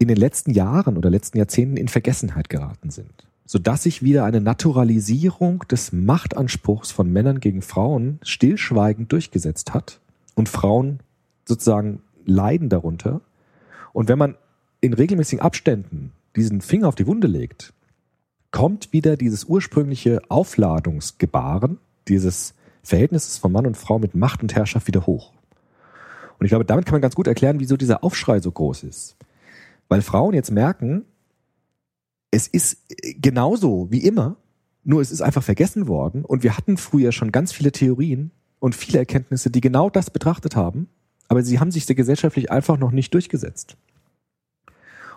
in den letzten Jahren oder letzten Jahrzehnten in Vergessenheit geraten sind. Sodass sich wieder eine Naturalisierung des Machtanspruchs von Männern gegen Frauen stillschweigend durchgesetzt hat und Frauen sozusagen leiden darunter. Und wenn man in regelmäßigen Abständen diesen Finger auf die Wunde legt, kommt wieder dieses ursprüngliche Aufladungsgebaren, dieses Verhältnisses von Mann und Frau mit Macht und Herrschaft wieder hoch. Und ich glaube, damit kann man ganz gut erklären, wieso dieser Aufschrei so groß ist. Weil Frauen jetzt merken, es ist genauso wie immer, nur es ist einfach vergessen worden und wir hatten früher schon ganz viele Theorien und viele Erkenntnisse, die genau das betrachtet haben, aber sie haben sich gesellschaftlich einfach noch nicht durchgesetzt.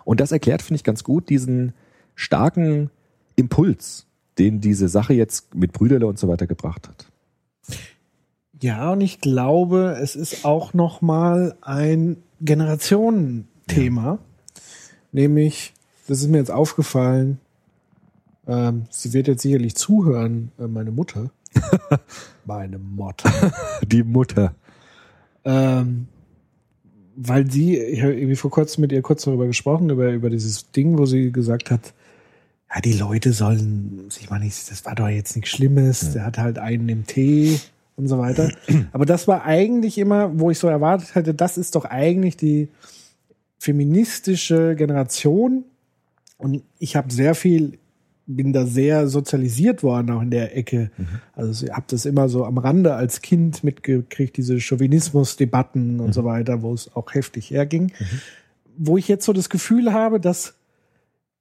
Und das erklärt, finde ich, ganz gut diesen starken Impuls, den diese Sache jetzt mit Brüderle und so weiter gebracht hat. Ja, und ich glaube, es ist auch noch mal ein Generationenthema, nämlich, das ist mir jetzt aufgefallen, ähm, sie wird jetzt sicherlich zuhören, äh, meine Mutter. (laughs) meine Mutter. (laughs) Die Mutter. Ähm, weil sie, ich habe irgendwie vor kurzem mit ihr kurz darüber gesprochen, über, über dieses Ding, wo sie gesagt hat, ja, die Leute sollen sich mal nicht, das war doch jetzt nichts Schlimmes, der hat halt einen im Tee und so weiter. Aber das war eigentlich immer, wo ich so erwartet hätte, das ist doch eigentlich die feministische Generation. Und ich habe sehr viel, bin da sehr sozialisiert worden, auch in der Ecke. Also ich habe das immer so am Rande als Kind mitgekriegt, diese Chauvinismus-Debatten und so weiter, wo es auch heftig herging. Wo ich jetzt so das Gefühl habe, dass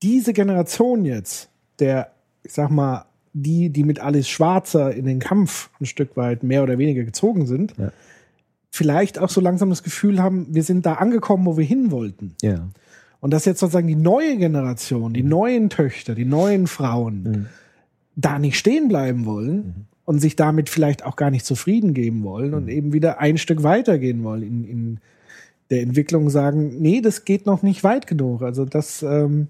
diese Generation jetzt, der, ich sag mal, die, die mit Alice Schwarzer in den Kampf ein Stück weit mehr oder weniger gezogen sind, Ja. vielleicht auch so langsam das Gefühl haben, wir sind da angekommen, wo wir hin wollten. Ja. Und dass jetzt sozusagen die neue Generation, die neuen Töchter, die neuen Frauen da nicht stehen bleiben wollen und sich damit vielleicht auch gar nicht zufrieden geben wollen und eben wieder ein Stück weitergehen wollen in, in der Entwicklung sagen, nee, das geht noch nicht weit genug. Also das, ähm,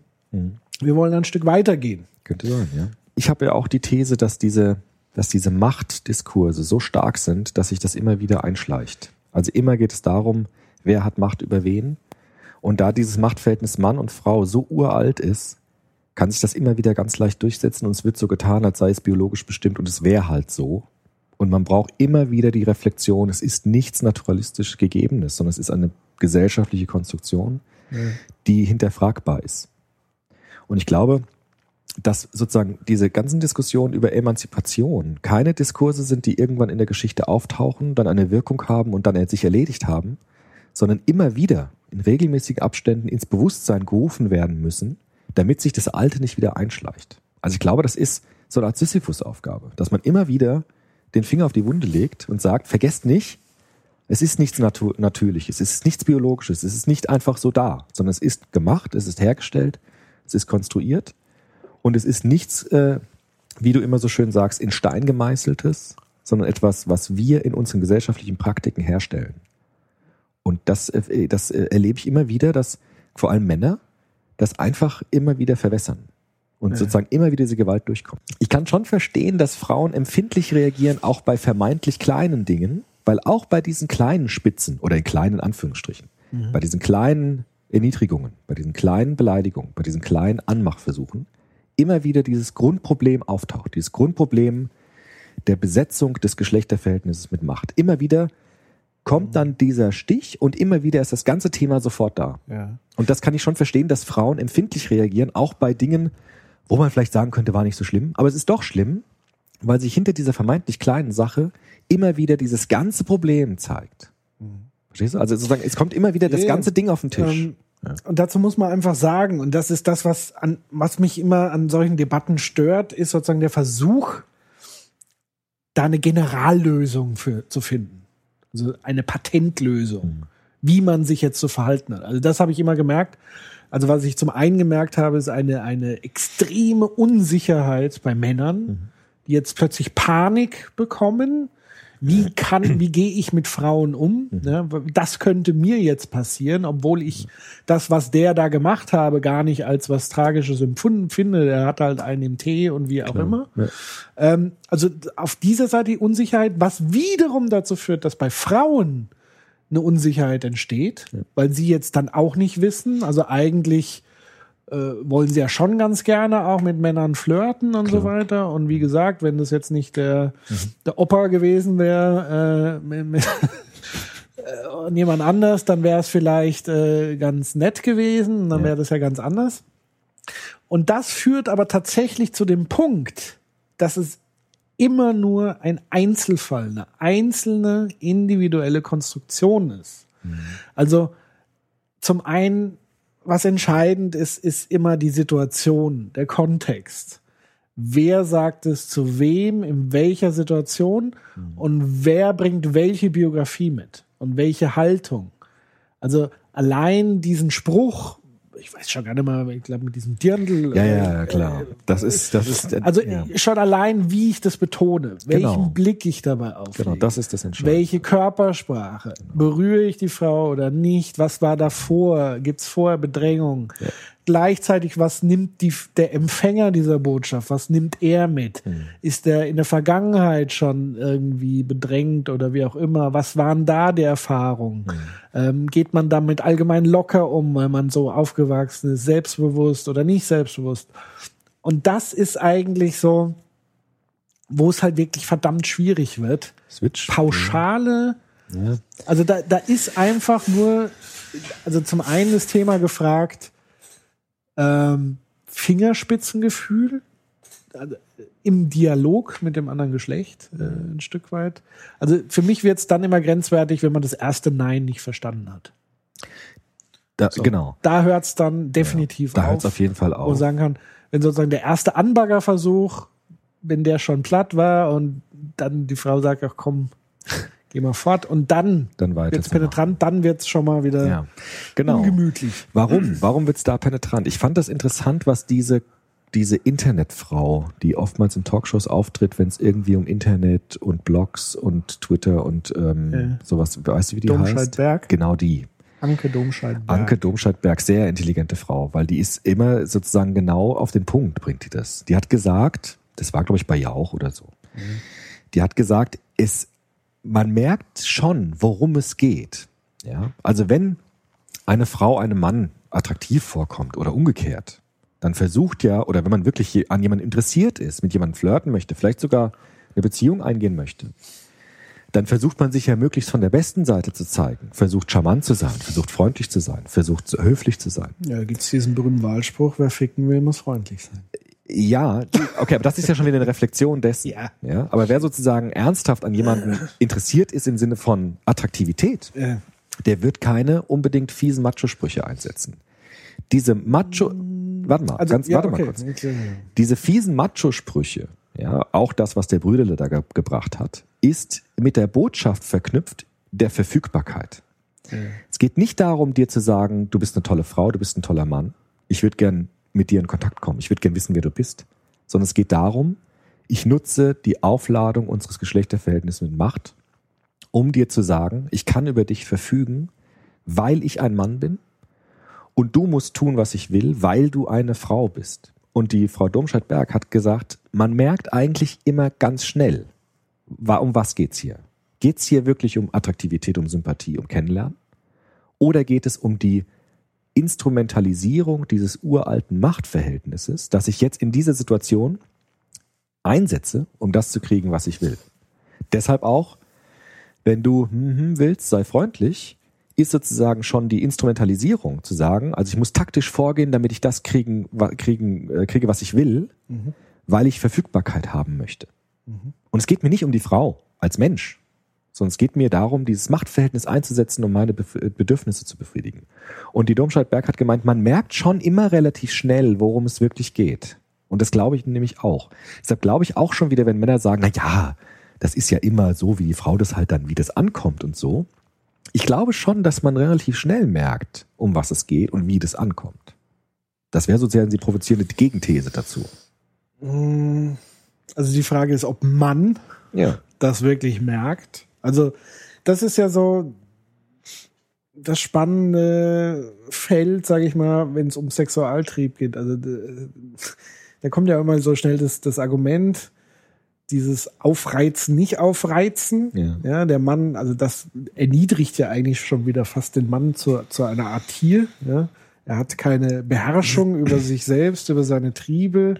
wir wollen ein Stück weitergehen. Könnte sein, ja. Ich habe ja auch die These, dass diese, dass diese Machtdiskurse so stark sind, dass sich das immer wieder einschleicht. Also immer geht es darum, wer hat Macht über wen. Und da dieses Machtverhältnis Mann und Frau so uralt ist, kann sich das immer wieder ganz leicht durchsetzen und es wird so getan, als sei es biologisch bestimmt und es wäre halt so. Und man braucht immer wieder die Reflexion, es ist nichts naturalistisch Gegebenes, sondern es ist eine gesellschaftliche Konstruktion, die hinterfragbar ist. Und ich glaube, dass sozusagen diese ganzen Diskussionen über Emanzipation keine Diskurse sind, die irgendwann in der Geschichte auftauchen, dann eine Wirkung haben und dann sich erledigt haben, sondern immer wieder in regelmäßigen Abständen ins Bewusstsein gerufen werden müssen, damit sich das Alte nicht wieder einschleicht. Also ich glaube, das ist so eine Art Sisyphus-Aufgabe, dass man immer wieder den Finger auf die Wunde legt und sagt, vergesst nicht, es ist nichts Natu Natürliches, es ist nichts Biologisches, es ist nicht einfach so da, sondern es ist gemacht, es ist hergestellt, es ist konstruiert und es ist nichts, äh, wie du immer so schön sagst, in Stein gemeißeltes, sondern etwas, was wir in unseren gesellschaftlichen Praktiken herstellen. Und das, äh, das äh, erlebe ich immer wieder, dass vor allem Männer das einfach immer wieder verwässern und sozusagen immer wieder diese Gewalt durchkommt. Ich kann schon verstehen, dass Frauen empfindlich reagieren, auch bei vermeintlich kleinen Dingen, weil auch bei diesen kleinen Spitzen oder in kleinen Anführungsstrichen, bei diesen kleinen Erniedrigungen, bei diesen kleinen Beleidigungen, bei diesen kleinen Anmachversuchen immer wieder dieses Grundproblem auftaucht, dieses Grundproblem der Besetzung des Geschlechterverhältnisses mit Macht. Immer wieder kommt dann dieser Stich und immer wieder ist das ganze Thema sofort da. Ja. Und das kann ich schon verstehen, dass Frauen empfindlich reagieren, auch bei Dingen, wo man vielleicht sagen könnte, war nicht so schlimm. Aber es ist doch schlimm, weil sich hinter dieser vermeintlich kleinen Sache immer wieder dieses ganze Problem zeigt. Verstehst du? Also sozusagen, es kommt immer wieder das Ja, ja. ganze Ding auf den Tisch. Ähm, Und dazu muss man einfach sagen, und das ist das, was, an, was mich immer an solchen Debatten stört, ist sozusagen der Versuch, da eine Generallösung für zu finden. Also eine Patentlösung, wie man sich jetzt zu verhalten hat. Also das habe ich immer gemerkt. Also was ich zum einen gemerkt habe, ist eine, eine extreme Unsicherheit bei Männern, die jetzt plötzlich Panik bekommen. Wie kann, wie (clears throat) gehe ich mit Frauen um? Ne? Das könnte mir jetzt passieren, obwohl ich das, was der da gemacht habe, gar nicht als was Tragisches empfunden finde. Der hat halt einen im Tee und wie auch immer. Ja. Ähm, also auf dieser Seite die Unsicherheit, was wiederum dazu führt, dass bei Frauen eine Unsicherheit entsteht, weil sie jetzt dann auch nicht wissen. Also eigentlich äh, wollen sie ja schon ganz gerne auch mit Männern flirten und so weiter. Und wie gesagt, wenn das jetzt nicht der, der Opa gewesen wäre, äh, mit, mit (laughs) äh, und jemand anders, dann wäre es vielleicht äh, ganz nett gewesen, dann wäre das ja ganz anders. Und das führt aber tatsächlich zu dem Punkt, dass es immer nur ein Einzelfall, eine einzelne individuelle Konstruktion ist. Also zum einen, was entscheidend ist, ist immer die Situation, der Kontext. Wer sagt es zu wem, in welcher Situation und wer bringt welche Biografie mit und welche Haltung. Also allein diesen Spruch, ich weiß schon gar nicht mal, ich glaube mit diesem Dirndl. Ja, äh, ja, ja, klar. Das ist, das ist, Also ja, schon allein, wie ich das betone, welchen Genau. Blick ich dabei auflege. genau, das ist das Entscheidende. Welche Körpersprache? Berühre ich die Frau oder nicht? Was war davor? Gibt's vorher Bedrängung? Gleichzeitig, was nimmt die, der Empfänger dieser Botschaft? Was nimmt er mit? Hm. Ist er in der Vergangenheit schon irgendwie bedrängt oder wie auch immer? Was waren da die Erfahrungen? Hm. Ähm, geht man damit allgemein locker um, weil man so aufgewachsen ist, selbstbewusst oder nicht selbstbewusst? Und das ist eigentlich so, wo es halt wirklich verdammt schwierig wird Switch. pauschale, Ja. also da, da ist einfach nur, also zum einen das Thema gefragt, ähm, Fingerspitzengefühl also im Dialog mit dem anderen Geschlecht äh, ein Stück weit. Also für mich wird es dann immer grenzwertig, wenn man das erste Nein nicht verstanden hat. Da, Genau. Da hört es dann definitiv Da auf. hört es auf jeden Fall wo man auf. sagen kann, wenn sozusagen der erste Anbaggerversuch, wenn der schon platt war und dann die Frau sagt, ach komm, geh mal fort und dann, Dann zu machen. penetrant, dann wird's schon mal wieder Ja, genau. ungemütlich. Warum? Warum wird's da penetrant? Ich fand das interessant, was diese diese Internetfrau, die oftmals in Talkshows auftritt, wenn es irgendwie um Internet und Blogs und Twitter und ähm, Ja. sowas, weißt du, wie die heißt? Domscheit-Berg. Genau die. Anke Domscheit. Anke Domscheit-Berg, sehr intelligente Frau, weil die ist immer sozusagen genau auf den Punkt, bringt die das. Die hat gesagt, das war glaube ich bei Jauch oder so, die hat gesagt, es, man merkt schon, worum es geht. Ja? Also wenn eine Frau einem Mann attraktiv vorkommt oder umgekehrt, dann versucht ja, oder wenn man wirklich an jemanden interessiert ist, mit jemandem flirten möchte, vielleicht sogar eine Beziehung eingehen möchte, dann versucht man sich ja möglichst von der besten Seite zu zeigen. Versucht charmant zu sein, versucht freundlich zu sein, versucht höflich zu sein. Ja, da gibt's diesen berühmten Wahlspruch, wer ficken will, muss freundlich sein. Ja, okay, aber das ist ja schon wieder eine Reflexion dessen. Ja. ja aber wer sozusagen ernsthaft an jemanden interessiert ist im Sinne von Attraktivität, Ja. der wird keine unbedingt fiesen Macho-Sprüche einsetzen. Diese Macho, warte mal, Also, ganz, ja, warte okay. mal kurz. Okay. Diese fiesen Macho-Sprüche, ja, auch das, was der Brüderle da ge gebracht hat, ist mit der Botschaft verknüpft der Verfügbarkeit. Es geht nicht darum, dir zu sagen, du bist eine tolle Frau, du bist ein toller Mann. Ich würde gern mit dir in Kontakt kommen. Ich würde gern wissen, wer du bist. Sondern es geht darum, ich nutze die Aufladung unseres Geschlechterverhältnisses mit Macht, um dir zu sagen, ich kann über dich verfügen, weil ich ein Mann bin und du musst tun, was ich will, weil du eine Frau bist. Und die Frau Domscheit-Berg hat gesagt, man merkt eigentlich immer ganz schnell, um was geht's hier? Geht's hier wirklich um Attraktivität, um Sympathie, um Kennenlernen? Oder geht es um die Instrumentalisierung dieses uralten Machtverhältnisses, das ich jetzt in dieser Situation einsetze, um das zu kriegen, was ich will? Deshalb auch, wenn du hm, hm, willst, sei freundlich, ist sozusagen schon die Instrumentalisierung zu sagen, also ich muss taktisch vorgehen, damit ich das kriegen, kriegen, äh, kriege, was ich will, weil ich Verfügbarkeit haben möchte. Und es geht mir nicht um die Frau als Mensch, sondern es geht mir darum, dieses Machtverhältnis einzusetzen, um meine Bef äh, Bedürfnisse zu befriedigen. Und die Domscheit-Berg hat gemeint, man merkt schon immer relativ schnell, worum es wirklich geht. Und das glaube ich nämlich auch. Deshalb glaube ich auch schon wieder, wenn Männer sagen, na ja, das ist ja immer so, wie die Frau das halt dann, wie das ankommt und so. Ich glaube schon, dass man relativ schnell merkt, um was es geht und wie das ankommt. Das wäre sozusagen die provozierende Gegenthese dazu. Mm, Also die Frage ist, ob man Ja. das wirklich merkt. Also das ist ja so das spannende Feld, sage ich mal, wenn es um Sexualtrieb geht. Also d- da kommt ja immer so schnell das, das Argument, dieses Aufreizen, nicht aufreizen. Ja. Ja, der Mann, also das erniedrigt ja eigentlich schon wieder fast den Mann zu, zu einer Art Tier. Ja. Er hat keine Beherrschung (laughs) über sich selbst, über seine Triebe.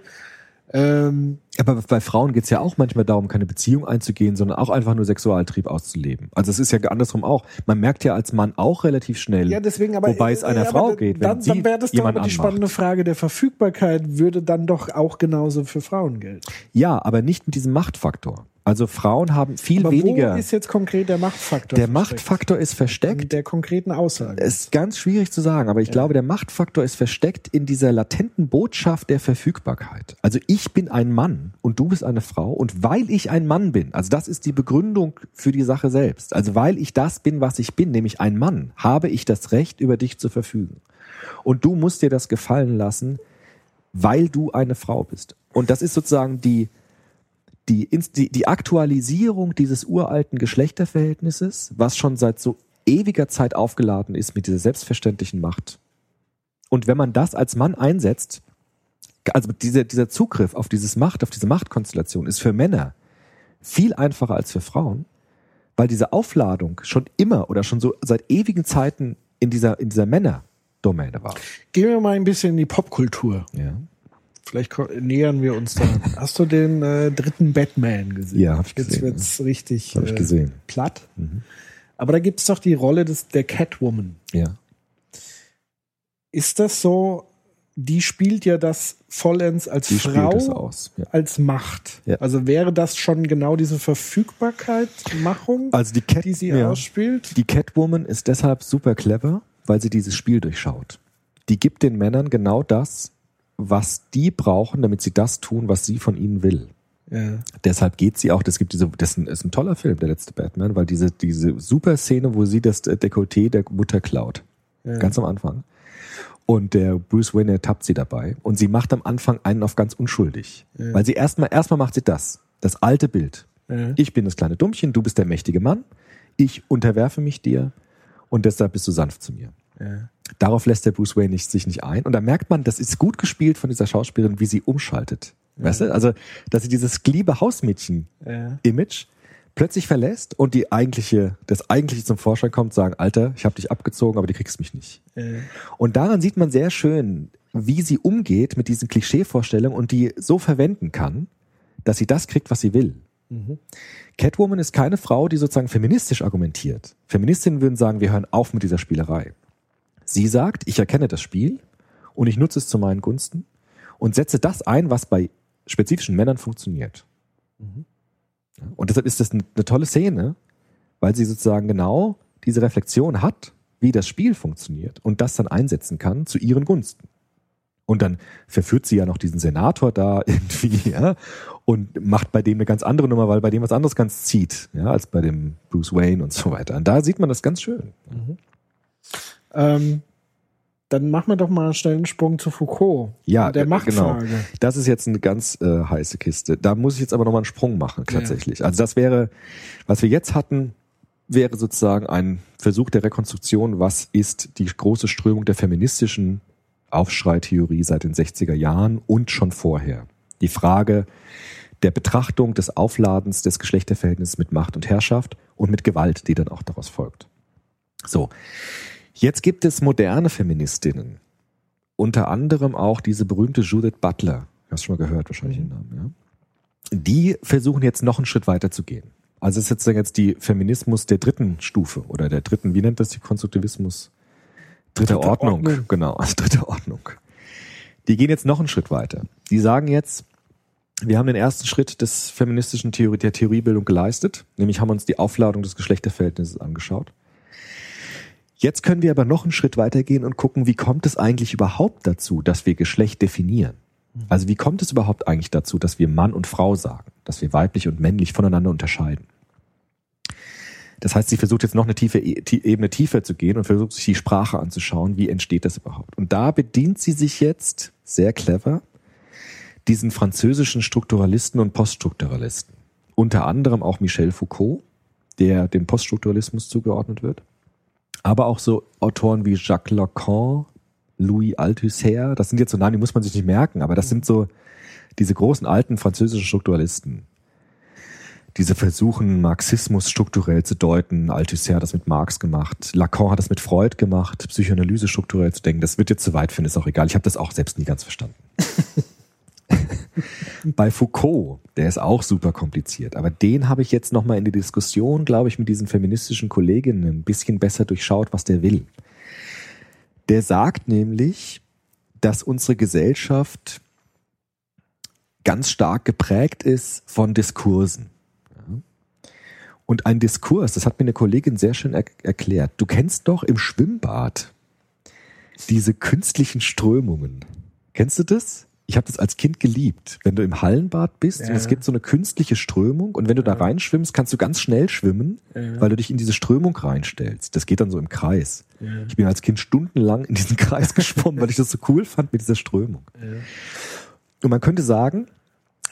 Ähm, Aber bei Frauen geht's ja auch manchmal darum, keine Beziehung einzugehen, sondern auch einfach nur Sexualtrieb auszuleben. Also es ist ja andersrum auch. Man merkt ja als Mann auch relativ schnell, ja, deswegen aber. wobei es einer äh, aber Frau geht, wenn Dann, sie dann wäre das doch aber die anmacht. spannende Frage der Verfügbarkeit, würde dann doch auch genauso für Frauen gelten. Ja, aber nicht mit diesem Machtfaktor. Also Frauen haben viel Aber weniger. wo ist jetzt konkret der Machtfaktor? Der versteckt? Machtfaktor ist versteckt In der konkreten Aussage. ist ganz schwierig zu sagen, aber ich glaube, der Machtfaktor ist versteckt in dieser latenten Botschaft der Verfügbarkeit. Also ich bin ein Mann und du bist eine Frau und weil ich ein Mann bin, also das ist die Begründung für die Sache selbst. Also weil ich das bin, was ich bin, nämlich ein Mann, habe ich das Recht, über dich zu verfügen. Und du musst dir das gefallen lassen, weil du eine Frau bist. Und das ist sozusagen die, die, die, die Aktualisierung dieses uralten Geschlechterverhältnisses, was schon seit so ewiger Zeit aufgeladen ist mit dieser selbstverständlichen Macht. Und wenn man das als Mann einsetzt, also dieser, dieser Zugriff auf dieses Macht, auf diese Machtkonstellation ist für Männer viel einfacher als für Frauen, weil diese Aufladung schon immer oder schon so seit ewigen Zeiten in dieser, in dieser Männerdomäne war. Gehen wir mal ein bisschen in die Popkultur. Ja. Vielleicht nähern wir uns da. (laughs) Hast du den äh, dritten Batman gesehen? Ja, hab ich Jetzt gesehen, wird's richtig Hab ich äh, gesehen. platt. Aber da gibt's doch die Rolle des, der Catwoman. Ja. Ist das so? Die spielt ja das vollends als Die Frau. Ja. als Macht. Ja. Also wäre das schon genau diese Verfügbarkeit, Machung, Also die Cat, die sie ja. ausspielt? Die Catwoman ist deshalb super clever, weil sie dieses Spiel durchschaut. Die gibt den Männern genau das, was die brauchen, damit sie das tun, was sie von ihnen will. Ja. Deshalb geht sie auch, das gibt diese, das ist ein, ist ein toller Film, der letzte Batman, weil diese, diese super Szene, wo sie das äh, Dekolleté der Mutter klaut. Ja. Ganz am Anfang. Und der Bruce Wayne ertappt sie dabei. Und sie macht am Anfang einen auf ganz unschuldig. Weil sie erstmal, erstmal macht sie das. Das alte Bild. Ja. Ich bin das kleine Dummchen, du bist der mächtige Mann. Ich unterwerfe mich dir und deshalb bist du sanft zu mir. Ja. Darauf lässt der Bruce Wayne nicht, sich nicht ein. Und da merkt man, das ist gut gespielt von dieser Schauspielerin, wie sie umschaltet. Weißt du? Also, dass sie dieses liebe Hausmädchen-Image Ja. plötzlich verlässt und die eigentliche, das eigentliche zum Vorschein kommt, sagen, Alter, ich habe dich abgezogen, aber du kriegst mich nicht. Ja. Und daran sieht man sehr schön, wie sie umgeht mit diesen Klischeevorstellungen und die so verwenden kann, dass sie das kriegt, was sie will. Catwoman ist keine Frau, die sozusagen feministisch argumentiert. Feministinnen würden sagen, wir hören auf mit dieser Spielerei. Sie sagt, ich erkenne das Spiel und ich nutze es zu meinen Gunsten und setze das ein, was bei spezifischen Männern funktioniert. Ja, Und deshalb ist das eine, tolle Szene, weil sie sozusagen genau diese Reflexion hat, wie das Spiel funktioniert und das dann einsetzen kann zu ihren Gunsten. Und dann verführt sie ja noch diesen Senator da (laughs) irgendwie, ja, und macht bei dem eine ganz andere Nummer, weil bei dem was anderes ganz zieht, ja, als bei dem Bruce Wayne und so weiter. Und da sieht man das ganz schön. Ähm, dann machen wir doch mal schnell einen Sprung zu Foucault. Ja, der äh, Machtfrage. genau. Das ist jetzt eine ganz äh, heiße Kiste. Da muss ich jetzt aber nochmal einen Sprung machen, tatsächlich. Also das wäre, was wir jetzt hatten, wäre sozusagen ein Versuch der Rekonstruktion, was ist die große Strömung der feministischen Aufschreitheorie seit den 60er Jahren und schon vorher. Die Frage der Betrachtung des Aufladens des Geschlechterverhältnisses mit Macht und Herrschaft und mit Gewalt, die dann auch daraus folgt. So. Jetzt gibt es moderne Feministinnen, unter anderem auch diese berühmte Judith Butler. Hast du schon mal gehört, wahrscheinlich den Namen, ja? Die versuchen jetzt noch einen Schritt weiter zu gehen. Also es ist sozusagen jetzt die Feminismus der dritten Stufe oder der dritten, wie nennt das die Konstruktivismus? Dritte, Dritte Ordnung. Ordnung. Genau, (laughs) also dritte Ordnung. Die gehen jetzt noch einen Schritt weiter. Die sagen jetzt, wir haben den ersten Schritt des feministischen Theorie, der Theoriebildung geleistet, nämlich haben uns die Aufladung des Geschlechterverhältnisses angeschaut. Jetzt können wir aber noch einen Schritt weitergehen und gucken, wie kommt es eigentlich überhaupt dazu, dass wir Geschlecht definieren? Also wie kommt es überhaupt eigentlich dazu, dass wir Mann und Frau sagen, dass wir weiblich und männlich voneinander unterscheiden? Das heißt, sie versucht jetzt noch eine tiefe E- Ebene tiefer zu gehen und versucht sich die Sprache anzuschauen, wie entsteht das überhaupt? Und da bedient sie sich jetzt sehr clever diesen französischen Strukturalisten und Poststrukturalisten. Unter anderem auch Michel Foucault, der dem Poststrukturalismus zugeordnet wird. Aber auch so Autoren wie Jacques Lacan, Louis Althusser, das sind jetzt so Namen, die muss man sich nicht merken, aber das sind so diese großen alten französischen Strukturalisten. diese versuchen, Marxismus strukturell zu deuten. Althusser hat das mit Marx gemacht. Lacan hat das mit Freud gemacht, Psychoanalyse strukturell zu denken. Das wird jetzt zu weit finden, ist auch egal. Ich habe das auch selbst nie ganz verstanden. (laughs) Bei Foucault, der ist auch super kompliziert, aber den habe ich jetzt nochmal in die Diskussion, glaube ich, mit diesen feministischen Kolleginnen ein bisschen besser durchschaut, was der will. Der sagt nämlich, dass unsere Gesellschaft ganz stark geprägt ist von Diskursen. Und ein Diskurs, das hat mir eine Kollegin sehr schön er erklärt. Du kennst doch im Schwimmbad diese künstlichen Strömungen. Kennst du das? Ich habe das als Kind geliebt. Wenn du im Hallenbad bist Ja. und es gibt so eine künstliche Strömung und wenn du da reinschwimmst, kannst du ganz schnell schwimmen, Ja. weil du dich in diese Strömung reinstellst. Das geht dann so im Kreis. Ich bin als Kind stundenlang in diesen (laughs) Kreis geschwommen, weil ich das so cool fand mit dieser Strömung. Und man könnte sagen,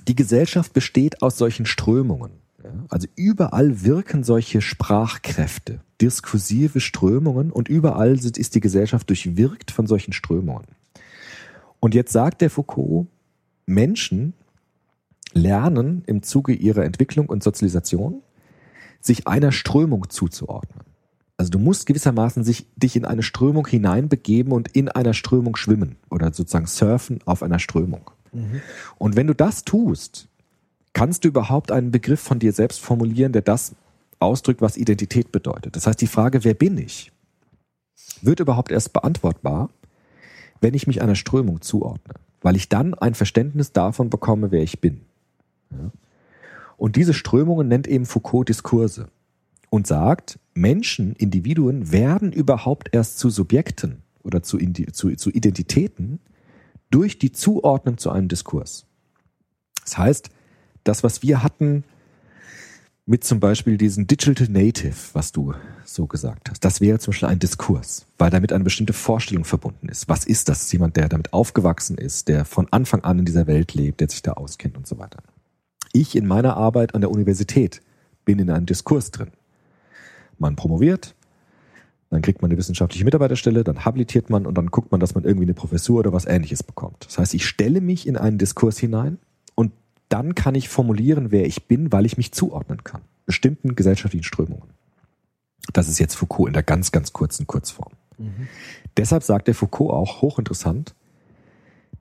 die Gesellschaft besteht aus solchen Strömungen. Ja? Also überall wirken solche Sprachkräfte, diskursive Strömungen und überall ist die Gesellschaft durchwirkt von solchen Strömungen. Und jetzt sagt der Foucault, Menschen lernen im Zuge ihrer Entwicklung und Sozialisation, sich einer Strömung zuzuordnen. Also du musst gewissermaßen sich, dich in eine Strömung hineinbegeben und in einer Strömung schwimmen oder sozusagen surfen auf einer Strömung. Und wenn du das tust, kannst du überhaupt einen Begriff von dir selbst formulieren, der das ausdrückt, was Identität bedeutet. Das heißt, die Frage, wer bin ich, wird überhaupt erst beantwortbar, wenn ich mich einer Strömung zuordne, weil ich dann ein Verständnis davon bekomme, wer ich bin. Und diese Strömungen nennt eben Foucault Diskurse und sagt, Menschen, Individuen werden überhaupt erst zu Subjekten oder zu, zu, zu Identitäten durch die Zuordnung zu einem Diskurs. Das heißt, das, was wir hatten mit zum Beispiel diesem Digital Native, was du so gesagt hast, das wäre zum Beispiel ein Diskurs, weil damit eine bestimmte Vorstellung verbunden ist. Was ist das? Jemand, der damit aufgewachsen ist, der von Anfang an in dieser Welt lebt, der sich da auskennt und so weiter. Ich in meiner Arbeit an der Universität bin in einem Diskurs drin. Man promoviert, dann kriegt man eine wissenschaftliche Mitarbeiterstelle, dann habilitiert man und dann guckt man, dass man irgendwie eine Professur oder was ähnliches bekommt. Das heißt, ich stelle mich in einen Diskurs hinein dann kann ich formulieren, wer ich bin, weil ich mich zuordnen kann. Bestimmten gesellschaftlichen Strömungen. Das ist jetzt Foucault in der ganz, ganz kurzen Kurzform. Deshalb sagt der Foucault auch hochinteressant,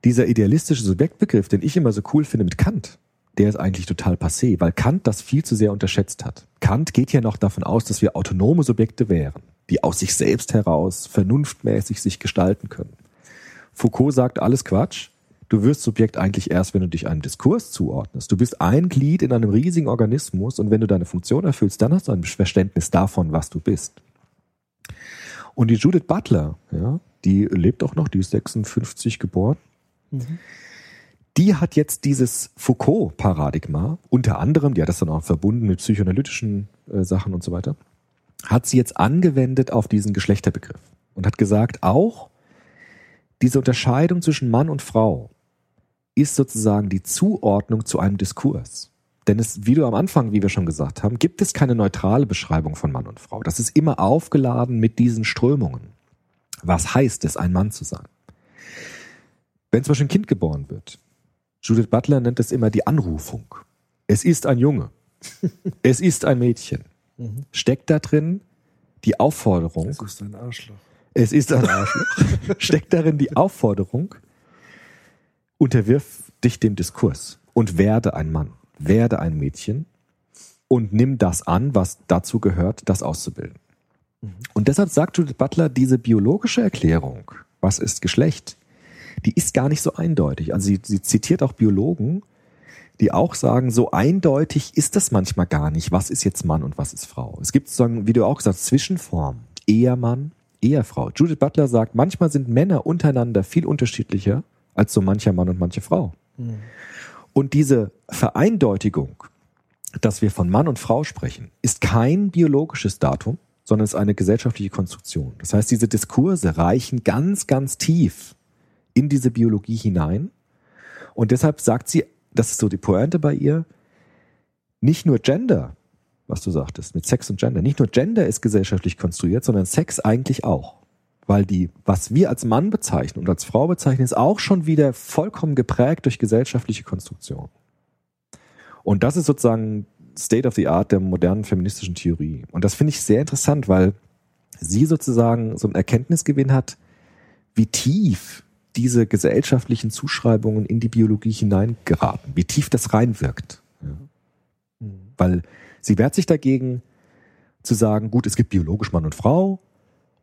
dieser idealistische Subjektbegriff, den ich immer so cool finde mit Kant, der ist eigentlich total passé, weil Kant das viel zu sehr unterschätzt hat. Kant geht ja noch davon aus, dass wir autonome Subjekte wären, die aus sich selbst heraus vernunftmäßig sich gestalten können. Foucault sagt alles Quatsch. Du wirst Subjekt eigentlich erst, wenn du dich einem Diskurs zuordnest. Du bist ein Glied in einem riesigen Organismus und wenn du deine Funktion erfüllst, dann hast du ein Verständnis davon, was du bist. Und die Judith Butler, ja, die lebt auch noch, die ist 56 geboren. Die hat jetzt dieses Foucault-Paradigma, unter anderem, die hat das dann auch verbunden mit psychoanalytischen äh, Sachen und so weiter, hat sie jetzt angewendet auf diesen Geschlechterbegriff und hat gesagt, auch diese Unterscheidung zwischen Mann und Frau ist sozusagen die Zuordnung zu einem Diskurs. Denn es, wie du am Anfang, wie wir schon gesagt haben, gibt es keine neutrale Beschreibung von Mann und Frau. Das ist immer aufgeladen mit diesen Strömungen. Was heißt es, ein Mann zu sein? Wenn zum Beispiel ein Kind geboren wird, Judith Butler nennt es immer die Anrufung. Es ist ein Junge. (laughs) es ist ein Mädchen. Steckt da drin die Aufforderung, Das ist ein Arschloch. es ist ein Arschloch. (laughs) Steckt darin die Aufforderung, unterwirf dich dem Diskurs und werde ein Mann, werde ein Mädchen und nimm das an, was dazu gehört, das auszubilden. Und deshalb sagt Judith Butler, diese biologische Erklärung, was ist Geschlecht, die ist gar nicht so eindeutig. Also sie, sie zitiert auch Biologen, die auch sagen, so eindeutig ist das manchmal gar nicht, was ist jetzt Mann und was ist Frau. Es gibt sozusagen, wie du auch gesagt hast, Zwischenformen. Ehemann, Ehefrau. Judith Butler sagt, manchmal sind Männer untereinander viel unterschiedlicher als so mancher Mann und manche Frau. Und diese Vereindeutigung, dass wir von Mann und Frau sprechen, ist kein biologisches Datum, sondern ist eine gesellschaftliche Konstruktion. Das heißt, diese Diskurse reichen ganz, ganz tief in diese Biologie hinein. Und deshalb sagt sie, das ist so die Pointe bei ihr, nicht nur Gender, was du sagtest, mit Sex und Gender, nicht nur Gender ist gesellschaftlich konstruiert, sondern Sex eigentlich auch. Weil die, was wir als Mann bezeichnen und als Frau bezeichnen, ist auch schon wieder vollkommen geprägt durch gesellschaftliche Konstruktion. Und das ist sozusagen State of the Art der modernen feministischen Theorie. Und das finde ich sehr interessant, weil sie sozusagen so einen Erkenntnisgewinn hat, wie tief diese gesellschaftlichen Zuschreibungen in die Biologie hineingeraten, wie tief das reinwirkt. Ja. Weil sie wehrt sich dagegen zu sagen, gut, es gibt biologisch Mann und Frau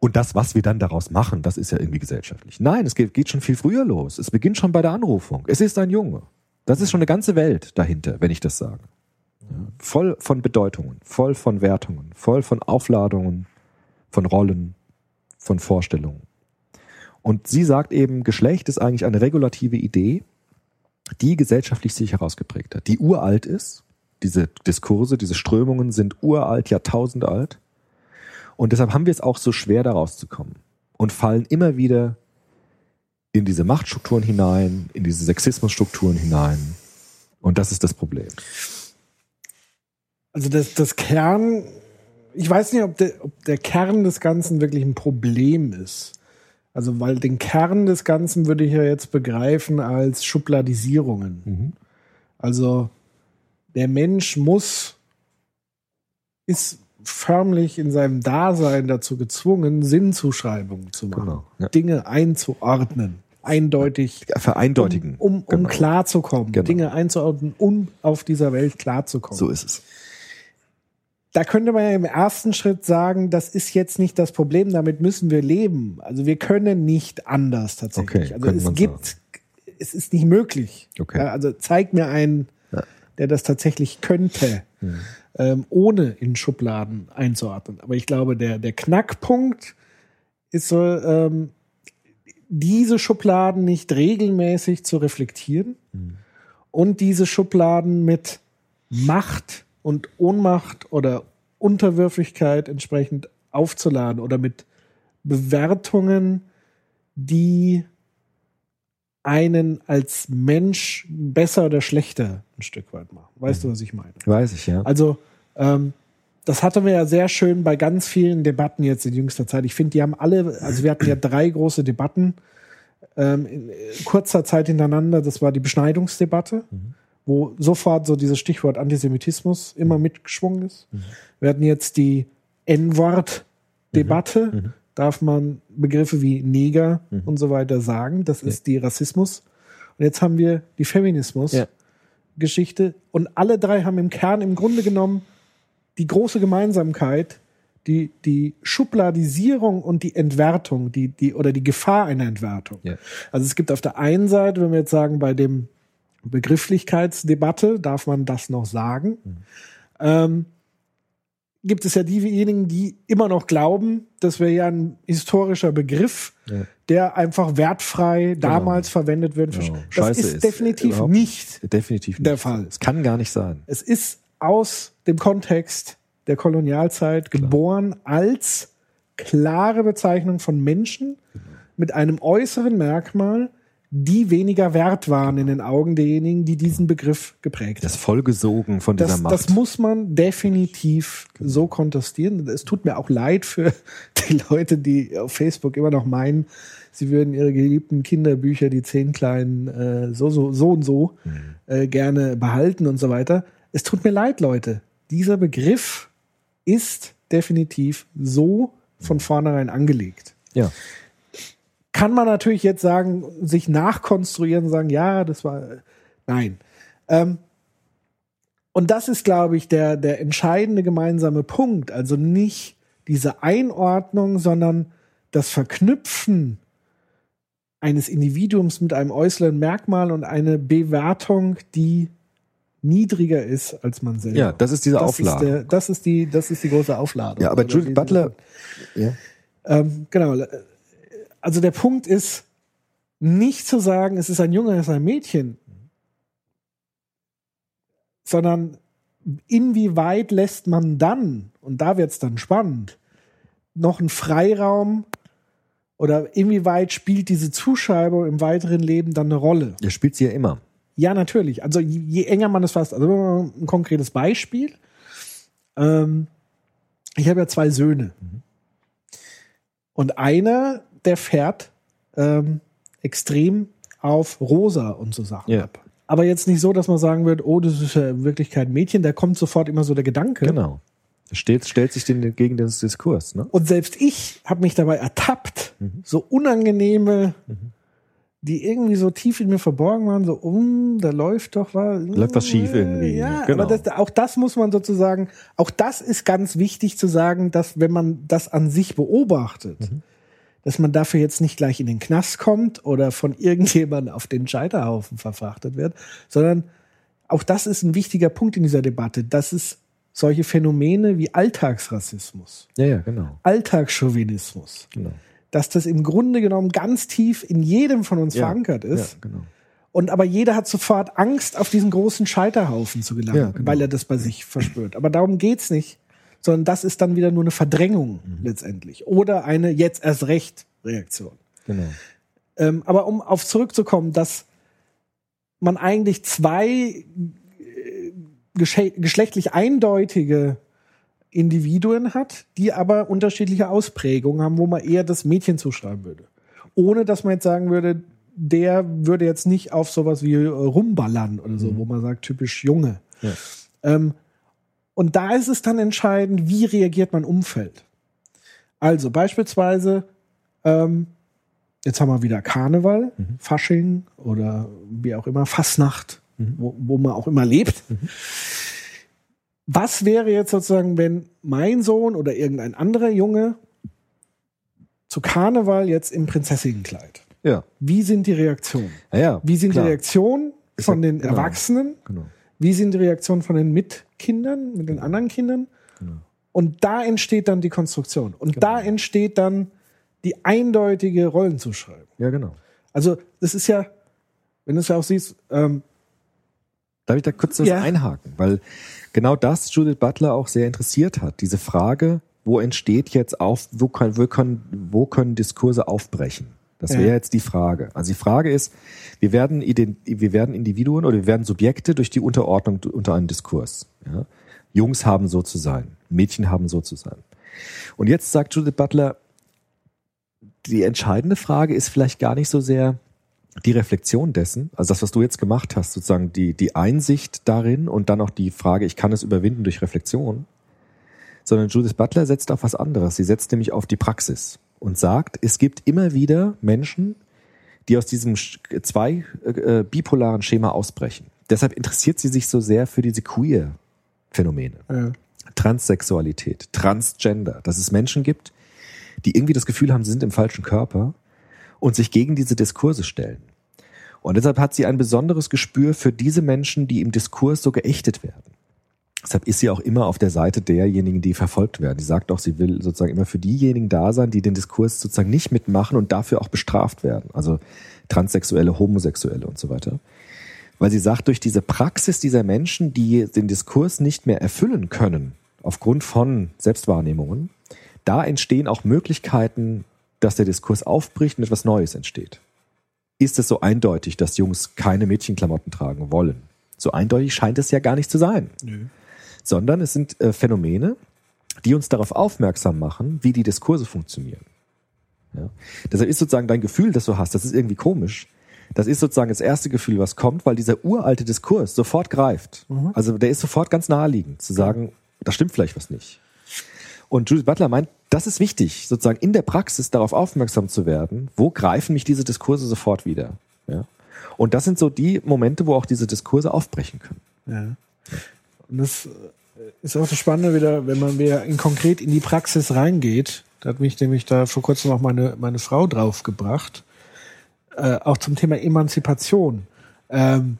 und das, was wir dann daraus machen, das ist ja irgendwie gesellschaftlich. Nein, es geht, geht schon viel früher los. Es beginnt schon bei der Anrufung. Es ist ein Junge. Das ist schon eine ganze Welt dahinter, wenn ich das sage. Voll von Bedeutungen, voll von Wertungen, voll von Aufladungen, von Rollen, von Vorstellungen. Und sie sagt eben, Geschlecht ist eigentlich eine regulative Idee, die gesellschaftlich sich herausgeprägt hat, die uralt ist. Diese Diskurse, diese Strömungen sind uralt, Jahrtausend alt. Und deshalb haben wir es auch so schwer, da rauszukommen. Und fallen immer wieder in diese Machtstrukturen hinein, in diese Sexismusstrukturen hinein. Und das ist das Problem. Also das, das Kern, ich weiß nicht, ob der, ob der Kern des Ganzen wirklich ein Problem ist. Also, weil den Kern des Ganzen würde ich ja jetzt begreifen als Schubladisierungen. Mhm. Also, der Mensch muss, ist förmlich in seinem Dasein dazu gezwungen, Sinnzuschreibungen zu machen, Genau, ja. Dinge einzuordnen, eindeutig, Vereindeutigen. um, um, um Genau. klarzukommen, Genau. Dinge einzuordnen, um auf dieser Welt klarzukommen. So ist es. Da könnte man ja im ersten Schritt sagen, das ist jetzt nicht das Problem, damit müssen wir leben. Also wir können nicht anders tatsächlich. Okay, also es gibt, es ist nicht möglich. Okay. Ja, also zeig mir einen, Ja. der das tatsächlich könnte, ähm, ohne in Schubladen einzuordnen. Aber ich glaube, der, der Knackpunkt ist ähm, diese Schubladen nicht regelmäßig zu reflektieren und diese Schubladen mit Macht und Ohnmacht oder Unterwürfigkeit entsprechend aufzuladen oder mit Bewertungen, die einen als Mensch besser oder schlechter ein Stück weit machen. Weißt du, was ich meine? Weiß ich, ja. Also, ähm, das hatten wir ja sehr schön bei ganz vielen Debatten jetzt in jüngster Zeit. Ich finde, die haben alle, also wir hatten ja drei große Debatten ähm, in äh, kurzer Zeit hintereinander. Das war die Beschneidungsdebatte, wo sofort so dieses Stichwort Antisemitismus immer mitgeschwungen ist. Wir hatten jetzt die N-Wort-Debatte. Darf man Begriffe wie Neger und so weiter sagen? Das ist die Rassismus. Und jetzt haben wir die Feminismus. Ja. Und alle drei haben im Kern im Grunde genommen die große Gemeinsamkeit, die, die Schubladisierung und die Entwertung, die, die, oder die Gefahr einer Entwertung. Ja. Also es gibt auf der einen Seite, wenn wir jetzt sagen, bei dem Begrifflichkeitsdebatte darf man das noch sagen, ähm, gibt es ja diejenigen, die immer noch glauben, das wäre ja ein historischer Begriff, Ja. der einfach wertfrei damals verwendet wird. Genau. Das Scheiße ist, ist definitiv nicht Definitiv nicht. der Fall. Es kann gar nicht sein. es ist aus dem Kontext der Kolonialzeit geboren als klare Bezeichnung von Menschen mit einem äußeren Merkmal, die weniger wert waren in den Augen derjenigen, die diesen Begriff geprägt Das haben. vollgesogen von dieser Das, Macht. das muss man definitiv so kontestieren. Es tut mir auch leid für (laughs) die Leute, die auf Facebook immer noch meinen, sie würden ihre geliebten Kinderbücher, die zehn kleinen, äh, so, so, so und so, äh, gerne behalten und so weiter. Es tut mir leid, Leute. Dieser Begriff ist definitiv so von vornherein angelegt ja. Kann man natürlich jetzt sagen, sich nachkonstruieren und sagen, ja, das war, nein. Ähm, und das ist, glaube ich, der, der entscheidende gemeinsame Punkt. Also nicht diese Einordnung, sondern das Verknüpfen eines Individuums mit einem äußeren Merkmal und eine Bewertung, die niedriger ist als man selber. ja, das ist diese das Auflage. Ist der, das, ist die, das ist die große Aufladung. ja, aber Oder Judith Butler. Ja. ähm, genau. Also der Punkt ist, nicht zu sagen, es ist ein Junge, es ist ein Mädchen, sondern inwieweit lässt man dann, und da wird es dann spannend, noch einen Freiraum oder inwieweit spielt diese Zuschreibung im weiteren Leben dann eine Rolle? Ihr spielt sie ja immer. Ja, natürlich. Also je, enger man es fasst. Also ein konkretes Beispiel. Ähm, ich habe ja zwei Söhne. Und einer, der fährt ähm, extrem auf Rosa und so Sachen Ja. ab. aber jetzt nicht so, dass man sagen wird, oh, das ist ja in Wirklichkeit ein Mädchen, da kommt sofort immer so der Gedanke. Genau. Steht, stellt sich den gegen den Diskurs, ne? Und selbst ich habe mich dabei ertappt, so unangenehme, die irgendwie so tief in mir verborgen waren, so, um, da läuft doch was. Läuft was schief irgendwie, Ja, genau. aber das, auch das muss man sozusagen, auch das ist ganz wichtig zu sagen, dass wenn man das an sich beobachtet, Mhm. Dass man dafür jetzt nicht gleich in den Knast kommt oder von (laughs) irgendjemandem auf den Scheiterhaufen verfrachtet wird, sondern auch das ist ein wichtiger Punkt in dieser Debatte, dass es solche Phänomene wie Alltagsrassismus, Ja, ja, genau. Alltagschauvinismus, genau. dass das im Grunde genommen ganz tief in jedem von uns Ja, verankert ist. Genau. Und aber jeder hat sofort Angst, auf diesen großen Scheiterhaufen zu gelangen, genau. weil er das bei sich verspürt. Aber darum geht's nicht, sondern das ist dann wieder nur eine Verdrängung Mhm. letztendlich oder eine jetzt erst recht Reaktion. genau. Ähm, aber um auf zurückzukommen, dass man eigentlich zwei äh, geschlechtlich eindeutige Individuen hat, die aber unterschiedliche Ausprägungen haben, wo man eher das Mädchen zuschreiben würde. Ohne dass man jetzt sagen würde, der würde jetzt nicht auf sowas wie rumballern oder so, wo man sagt, typisch Junge. Ja. Ähm, und da ist es dann entscheidend, wie reagiert mein Umfeld. Also beispielsweise, ähm, jetzt haben wir wieder Karneval, Fasching oder wie auch immer, Fasnacht, wo, wo man auch immer lebt. Was wäre jetzt sozusagen, wenn mein Sohn oder irgendein anderer Junge zu Karneval jetzt im Prinzessinnenkleid? Ja. Wie sind die Reaktionen? Ja, ja. Wie sind klar. die Reaktionen von ja- den genau. Erwachsenen? Genau. Wie sind die Reaktionen von den Mitkindern, mit den anderen Kindern? Und da entsteht dann die Konstruktion. Und da entsteht dann die eindeutige Rollenzuschreibung. Ja, genau. Also, das ist ja, wenn du es ja auch siehst, ähm, Darf ich da kurz Ja. einhaken? Weil genau das Judith Butler auch sehr interessiert hat. Diese Frage, wo entsteht jetzt auf, wo können, wo können, wo können Diskurse aufbrechen? Das Ja. wäre jetzt die Frage. Also die Frage ist, wir werden, wir werden Individuen oder wir werden Subjekte durch die Unterordnung unter einen Diskurs. Ja? Jungs haben so zu sein, Mädchen haben so zu sein. Und jetzt sagt Judith Butler, die entscheidende Frage ist vielleicht gar nicht so sehr die Reflexion dessen, also das, was du jetzt gemacht hast, sozusagen die, die Einsicht darin und dann auch die Frage, ich kann es überwinden durch Reflexion, sondern Judith Butler setzt auf was anderes. Sie setzt nämlich auf die Praxis und sagt, es gibt immer wieder Menschen, die aus diesem zwei äh, bipolaren Schema ausbrechen. Deshalb interessiert sie sich so sehr für diese Queer-Phänomene. äh, Transsexualität, Transgender, dass es Menschen gibt, die irgendwie das Gefühl haben, sie sind im falschen Körper und sich gegen diese Diskurse stellen. Und deshalb hat sie ein besonderes Gespür für diese Menschen, die im Diskurs so geächtet werden. Deshalb ist sie auch immer auf der Seite derjenigen, die verfolgt werden. Sie sagt auch, sie will sozusagen immer für diejenigen da sein, die den Diskurs sozusagen nicht mitmachen und dafür auch bestraft werden. Also Transsexuelle, Homosexuelle und so weiter. Weil sie sagt, durch diese Praxis dieser Menschen, die den Diskurs nicht mehr erfüllen können, aufgrund von Selbstwahrnehmungen, da entstehen auch Möglichkeiten, dass der Diskurs aufbricht und etwas Neues entsteht. Ist es so eindeutig, dass Jungs keine Mädchenklamotten tragen wollen? So eindeutig scheint es ja gar nicht zu sein. Sondern es sind äh, Phänomene, die uns darauf aufmerksam machen, wie die Diskurse funktionieren. Ja? Deshalb ist sozusagen dein Gefühl, das du hast, das ist irgendwie komisch. Das ist sozusagen das erste Gefühl, was kommt, weil dieser uralte Diskurs sofort greift. Also der ist sofort ganz naheliegend, zu sagen, da stimmt vielleicht was nicht. Und Judith Butler meint, das ist wichtig, sozusagen in der Praxis darauf aufmerksam zu werden, wo greifen mich diese Diskurse sofort wieder. Ja? Und das sind so die Momente, wo auch diese Diskurse aufbrechen können. Ja. Und das äh, ist auch das Spannende wieder, wenn man wieder in konkret in die Praxis reingeht. Da hat mich nämlich da vor kurzem auch meine, meine Frau draufgebracht. Äh, auch zum Thema Emanzipation. Ähm,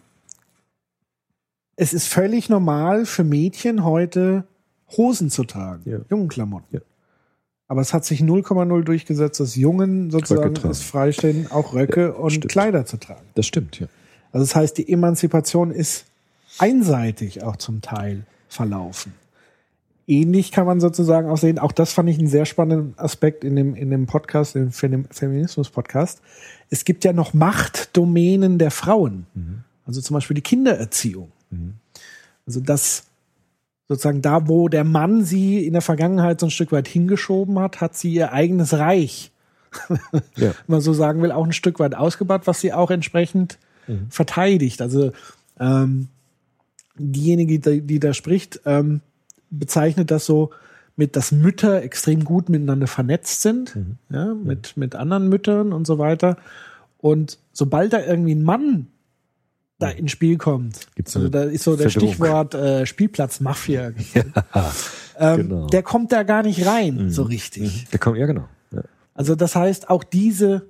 es ist völlig normal für Mädchen heute Hosen zu tragen, Ja. Jungenklamotten. Ja. Aber es hat sich 0,0 durchgesetzt, dass Jungen sozusagen es freistehen, auch Röcke und stimmt. Kleider zu tragen. Das stimmt, ja. Also das heißt, die Emanzipation ist einseitig auch zum Teil verlaufen. Ähnlich kann man sozusagen auch sehen, auch das fand ich einen sehr spannenden Aspekt in dem, in dem Podcast, dem Fem- Feminismus-Podcast. Es gibt ja noch Machtdomänen der Frauen. Also zum Beispiel die Kindererziehung. Also das sozusagen da, wo der Mann sie in der Vergangenheit so ein Stück weit hingeschoben hat, hat sie ihr eigenes Reich (laughs) Ja. wenn man so sagen will, auch ein Stück weit ausgebaut, was sie auch entsprechend verteidigt. Also Ähm, diejenige, die, die da spricht, ähm, bezeichnet das so mit, dass Mütter extrem gut miteinander vernetzt sind, ja, mit, mit anderen Müttern und so weiter. Und sobald da irgendwie ein Mann da ins Spiel kommt, Gibt's also da ist so der Verdrehung. Stichwort äh, Spielplatz-Mafia, (laughs) ähm, genau. der kommt da gar nicht rein, so richtig. Der kommt, ja, genau. Ja. Also das heißt, auch diese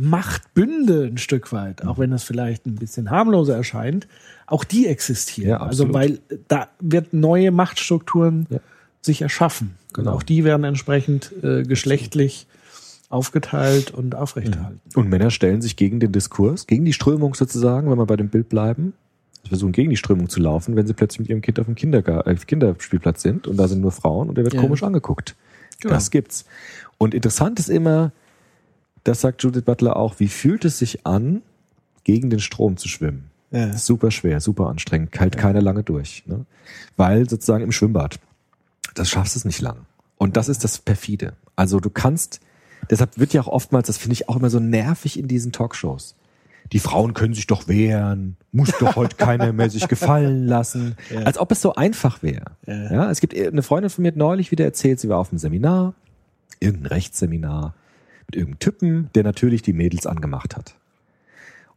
Machtbünde ein Stück weit, auch wenn das vielleicht ein bisschen harmloser erscheint, auch die existieren. Ja, also weil da wird neue Machtstrukturen Ja. sich erschaffen. Genau. Und auch die werden entsprechend äh, geschlechtlich aufgeteilt und aufrechterhalten. Und Männer stellen sich gegen den Diskurs, gegen die Strömung sozusagen, wenn wir bei dem Bild bleiben. Sie versuchen gegen die Strömung zu laufen, wenn sie plötzlich mit ihrem Kind auf dem Kindergar äh, Kinderspielplatz sind und da sind nur Frauen und der wird komisch angeguckt. Genau. Das gibt's. Und interessant ist immer, das sagt Judith Butler auch, wie fühlt es sich an, gegen den Strom zu schwimmen? Ja. Super schwer, super anstrengend, hält keiner lange durch. Ne? Weil sozusagen im Schwimmbad, das schaffst du es nicht lang. Und das ist das perfide. Also du kannst, deshalb wird ja auch oftmals, das finde ich auch immer so nervig in diesen Talkshows. Die Frauen können sich doch wehren, muss doch heute (laughs) keiner mehr sich gefallen lassen. Als ob es so einfach wäre. Ja. Ja. es gibt eine Freundin von mir hat neulich wieder erzählt, sie war auf einem Seminar, irgendein Rechtsseminar, mit irgendeinem Typen, der natürlich die Mädels angemacht hat.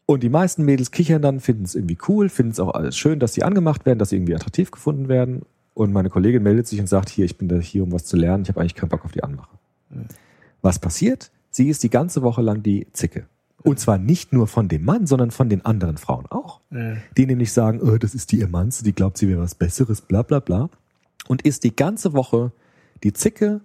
Und die meisten Mädels kichern dann, finden es irgendwie cool, finden es auch alles schön, dass sie angemacht werden, dass sie irgendwie attraktiv gefunden werden. Und meine Kollegin meldet sich und sagt, hier, ich bin da hier, um was zu lernen, ich habe eigentlich keinen Bock auf die Anmache. Was passiert? Sie ist die ganze Woche lang die Zicke. Und zwar nicht nur von dem Mann, sondern von den anderen Frauen auch. Ja. Die nämlich sagen, oh, das ist die Emanze, die glaubt, sie wäre was Besseres, bla bla bla. Und ist die ganze Woche die Zicke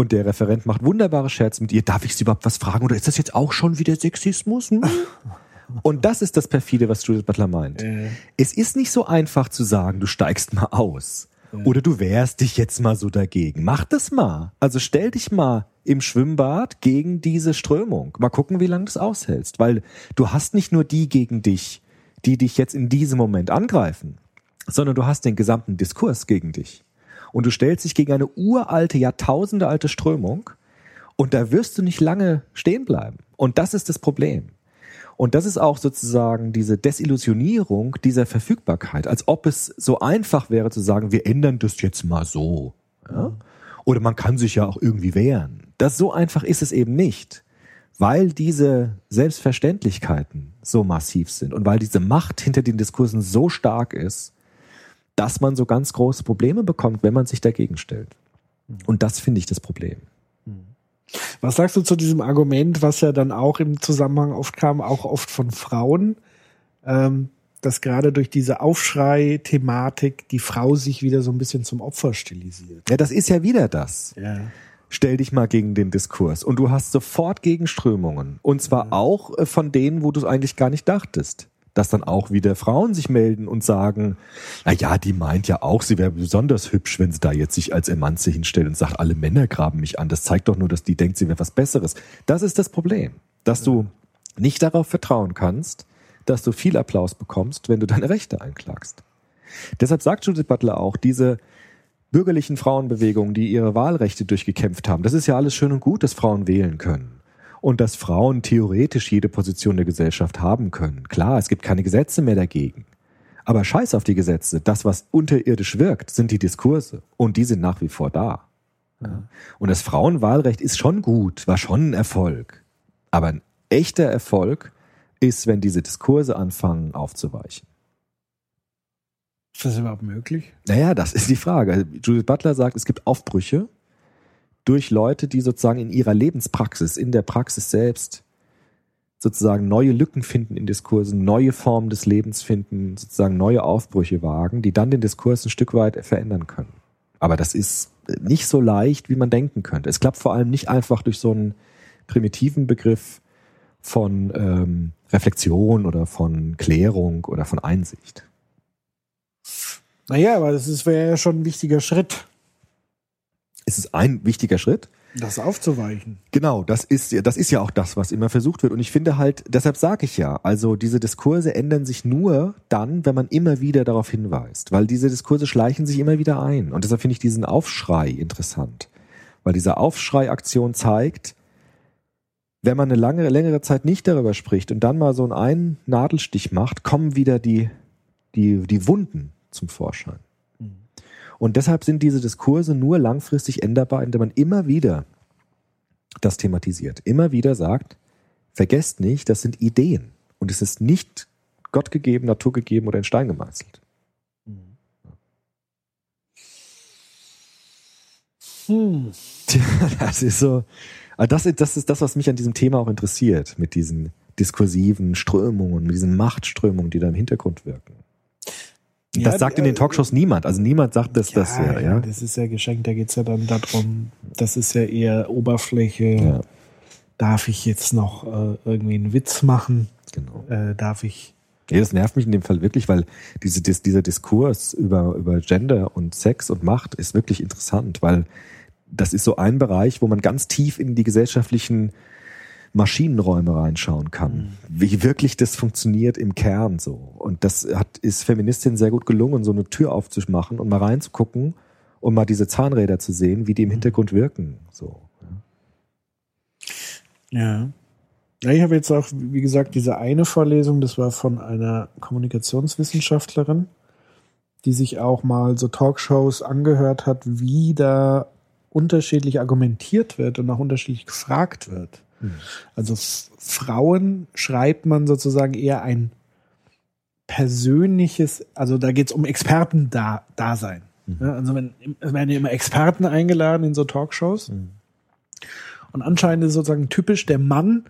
und der Referent macht wunderbare Scherze mit ihr. Darf ich sie überhaupt was fragen oder ist das jetzt auch schon wieder Sexismus? Hm? (laughs) Und das ist das perfide, was Judith Butler meint. Es ist nicht so einfach zu sagen, du steigst mal aus. Oder du wehrst dich jetzt mal so dagegen. Mach das mal. Also stell dich mal im Schwimmbad gegen diese Strömung. Mal gucken, wie lange du es aushältst. Weil du hast nicht nur die gegen dich, die dich jetzt in diesem Moment angreifen, sondern du hast den gesamten Diskurs gegen dich. Und du stellst dich gegen eine uralte, Jahrtausende alte Strömung und da wirst du nicht lange stehen bleiben. Und das ist das Problem. Und das ist auch sozusagen diese Desillusionierung dieser Verfügbarkeit, als ob es so einfach wäre zu sagen, wir ändern das jetzt mal so. Ja? Oder man kann sich ja auch irgendwie wehren. Das so einfach ist es eben nicht, weil diese Selbstverständlichkeiten so massiv sind und weil diese Macht hinter den Diskursen so stark ist, dass man so ganz große Probleme bekommt, wenn man sich dagegen stellt. Und das finde ich das Problem. Was sagst du zu diesem Argument, was ja dann auch im Zusammenhang oft kam, auch oft von Frauen, ähm, dass gerade durch diese Aufschrei-Thematik die Frau sich wieder so ein bisschen zum Opfer stilisiert? Ja, das ist ja wieder das. Ja. Stell dich mal gegen den Diskurs. Und du hast sofort Gegenströmungen. Und zwar auch äh, von denen, wo du es eigentlich gar nicht dachtest. Dass dann auch wieder Frauen sich melden und sagen, na ja, die meint ja auch, sie wäre besonders hübsch, wenn sie da jetzt sich als Emanze hinstellt und sagt, alle Männer graben mich an. Das zeigt doch nur, dass die denkt, sie wäre was Besseres. Das ist das Problem. Dass du nicht darauf vertrauen kannst, dass du viel Applaus bekommst, wenn du deine Rechte einklagst. Deshalb sagt Judith Butler auch, diese bürgerlichen Frauenbewegungen, die ihre Wahlrechte durchgekämpft haben, das ist ja alles schön und gut, dass Frauen wählen können. Und dass Frauen theoretisch jede Position der Gesellschaft haben können. Klar, es gibt keine Gesetze mehr dagegen. Aber scheiß auf die Gesetze. Das, was unterirdisch wirkt, sind die Diskurse. Und die sind nach wie vor da. Ja. Und das Frauenwahlrecht ist schon gut, war schon ein Erfolg. Aber ein echter Erfolg ist, wenn diese Diskurse anfangen aufzuweichen. Ist das überhaupt möglich? Naja, das ist die Frage. Judith Butler sagt, es gibt Aufbrüche durch Leute, die sozusagen in ihrer Lebenspraxis, in der Praxis selbst sozusagen neue Lücken finden in Diskursen, neue Formen des Lebens finden, sozusagen neue Aufbrüche wagen, die dann den Diskurs ein Stück weit verändern können. Aber das ist nicht so leicht, wie man denken könnte. Es klappt vor allem nicht einfach durch so einen primitiven Begriff von ähm, Reflexion oder von Klärung oder von Einsicht. Naja, aber das wäre ja schon ein wichtiger Schritt, Es ist ein wichtiger Schritt. das aufzuweichen. Genau, das ist, ja- das ist ja auch das, was immer versucht wird. Und ich finde halt, deshalb sage ich ja, also diese Diskurse ändern sich nur dann, wenn man immer wieder darauf hinweist. Weil diese Diskurse schleichen sich immer wieder ein. Und deshalb finde ich diesen Aufschrei interessant. Weil diese Aufschreiaktion zeigt, wenn man eine lange, längere Zeit nicht darüber spricht und dann mal so einen Nadelstich macht, kommen wieder die, die, die Wunden zum Vorschein. Und deshalb sind diese Diskurse nur langfristig änderbar, indem man immer wieder das thematisiert. Immer wieder sagt, vergesst nicht, das sind Ideen. Und es ist nicht Gott gegeben, Natur gegeben oder in Stein gemeißelt. Hm. Tja, (laughs) das ist so. aber Das, ist- das ist das, was mich an diesem Thema auch interessiert, mit diesen diskursiven Strömungen, mit diesen Machtströmungen, die da im Hintergrund wirken. Und Ja, das sagt in den äh, Talkshows niemand. Also niemand sagt das, das ja, ja. das ist ja geschenkt, da geht's ja dann darum, das ist ja eher Oberfläche. Ja, Darf ich jetzt noch äh, irgendwie einen Witz machen? genau. Äh, darf ich. Ja, das nervt mich in dem Fall wirklich, weil diese, dis, dieser Diskurs über, über Gender und Sex und Macht ist wirklich interessant, weil das ist so ein Bereich, wo man ganz tief in die gesellschaftlichen Maschinenräume reinschauen kann, wie wirklich das funktioniert im Kern so. Und das hat, ist Feministinnen sehr gut gelungen, so eine Tür aufzumachen und mal reinzugucken und mal diese Zahnräder zu sehen, wie die im Hintergrund wirken. So. Ja. Ja, ich habe jetzt auch, wie gesagt, diese eine Vorlesung, das war von einer Kommunikationswissenschaftlerin, die sich auch mal so Talkshows angehört hat, wie da unterschiedlich argumentiert wird und auch unterschiedlich gefragt wird. Also Frauen schreibt man sozusagen eher ein persönliches, also da geht es um Experten-Dasein. Ja, also wenn, es werden ja immer Experten eingeladen in so Talkshows. Und anscheinend ist sozusagen typisch, der Mann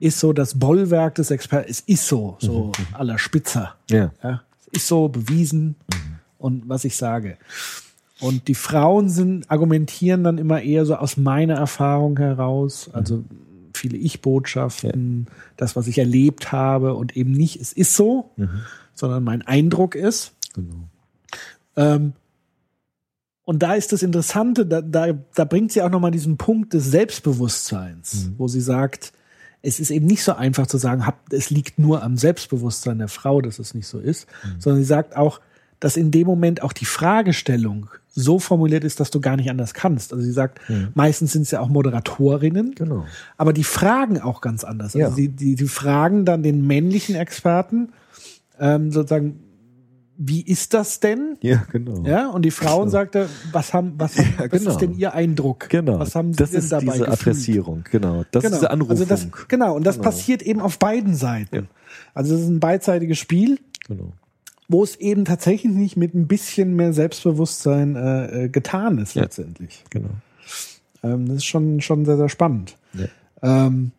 ist so das Bollwerk des Experten. Es ist so, so aller Spitzer. Ja. Ja, es ist so bewiesen und was ich sage. Und die Frauen sind, argumentieren dann immer eher so aus meiner Erfahrung heraus, also viele Ich-Botschaften, das, was ich erlebt habe und eben nicht, es ist so, sondern mein Eindruck ist. Genau. Ähm, und da ist das Interessante, da, da, da bringt sie auch nochmal diesen Punkt des Selbstbewusstseins, wo sie sagt, es ist eben nicht so einfach zu sagen, hab, es liegt nur am Selbstbewusstsein der Frau, dass es nicht so ist, sondern sie sagt auch, dass in dem Moment auch die Fragestellung so formuliert ist, dass du gar nicht anders kannst. Also sie sagt, meistens sind es ja auch Moderatorinnen, Genau. aber die fragen auch ganz anders. Also Ja. die, die, die fragen dann den männlichen Experten ähm, sozusagen, wie ist das denn? Ja, genau. Ja, und die Frauen sagte, was haben, was, haben, Ja, was genau. ist denn ihr Eindruck? Genau. Was haben Sie das denn ist dabei diese gefühlt? Adressierung, genau. Das ist diese Anrufung. Also das, genau, und das Genau. passiert eben auf beiden Seiten. Ja. Also es ist ein beidseitiges Spiel, Genau. Wo es eben tatsächlich nicht mit ein bisschen mehr Selbstbewusstsein äh, äh, getan ist Ja. letztendlich. Genau. Ähm, das ist schon, schon sehr, sehr spannend. Ja. Ähm,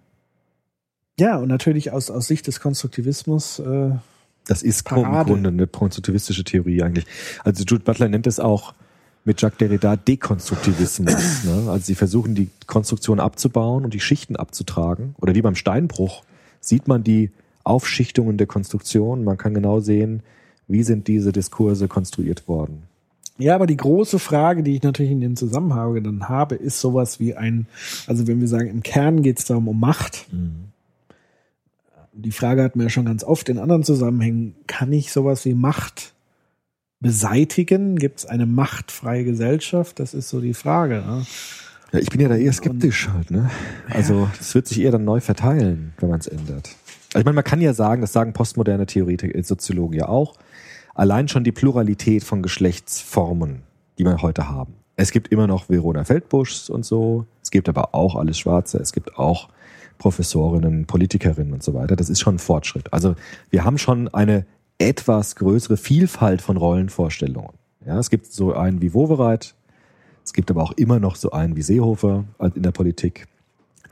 ja, und natürlich aus, aus Sicht des Konstruktivismus, äh, Das ist Parade. im Grunde eine konstruktivistische Theorie eigentlich. Also Jude Butler nennt es auch mit Jacques Derrida Dekonstruktivismus. (laughs) ne? Also sie versuchen die Konstruktion abzubauen und die Schichten abzutragen. Oder wie beim Steinbruch sieht man die Aufschichtungen der Konstruktion. Man kann genau sehen, wie sind diese Diskurse konstruiert worden. Ja, aber die große Frage, die ich natürlich in dem Zusammenhang dann habe, ist sowas wie ein, also wenn wir sagen, im Kern geht es darum um Macht. Die Frage hatten wir ja schon ganz oft in anderen Zusammenhängen, kann ich sowas wie Macht beseitigen? Gibt es eine machtfreie Gesellschaft? Das ist so die Frage. Ne? Ja, ich bin ja da eher skeptisch halt, ne? Also es wird sich eher dann neu verteilen, wenn man es ändert. Also ich meine, man kann ja sagen, das sagen postmoderne Theoretiker, Soziologen ja auch, allein schon die Pluralität von Geschlechtsformen, die wir heute haben. Es gibt immer noch Verona Feldbuschs und so, es gibt aber auch alles Schwarze, es gibt auch Professorinnen, Politikerinnen und so weiter. Das ist schon ein Fortschritt. Also wir haben schon eine etwas größere Vielfalt von Rollenvorstellungen. Ja, es gibt so einen wie Wowereit, es gibt aber auch immer noch so einen wie Seehofer in der Politik,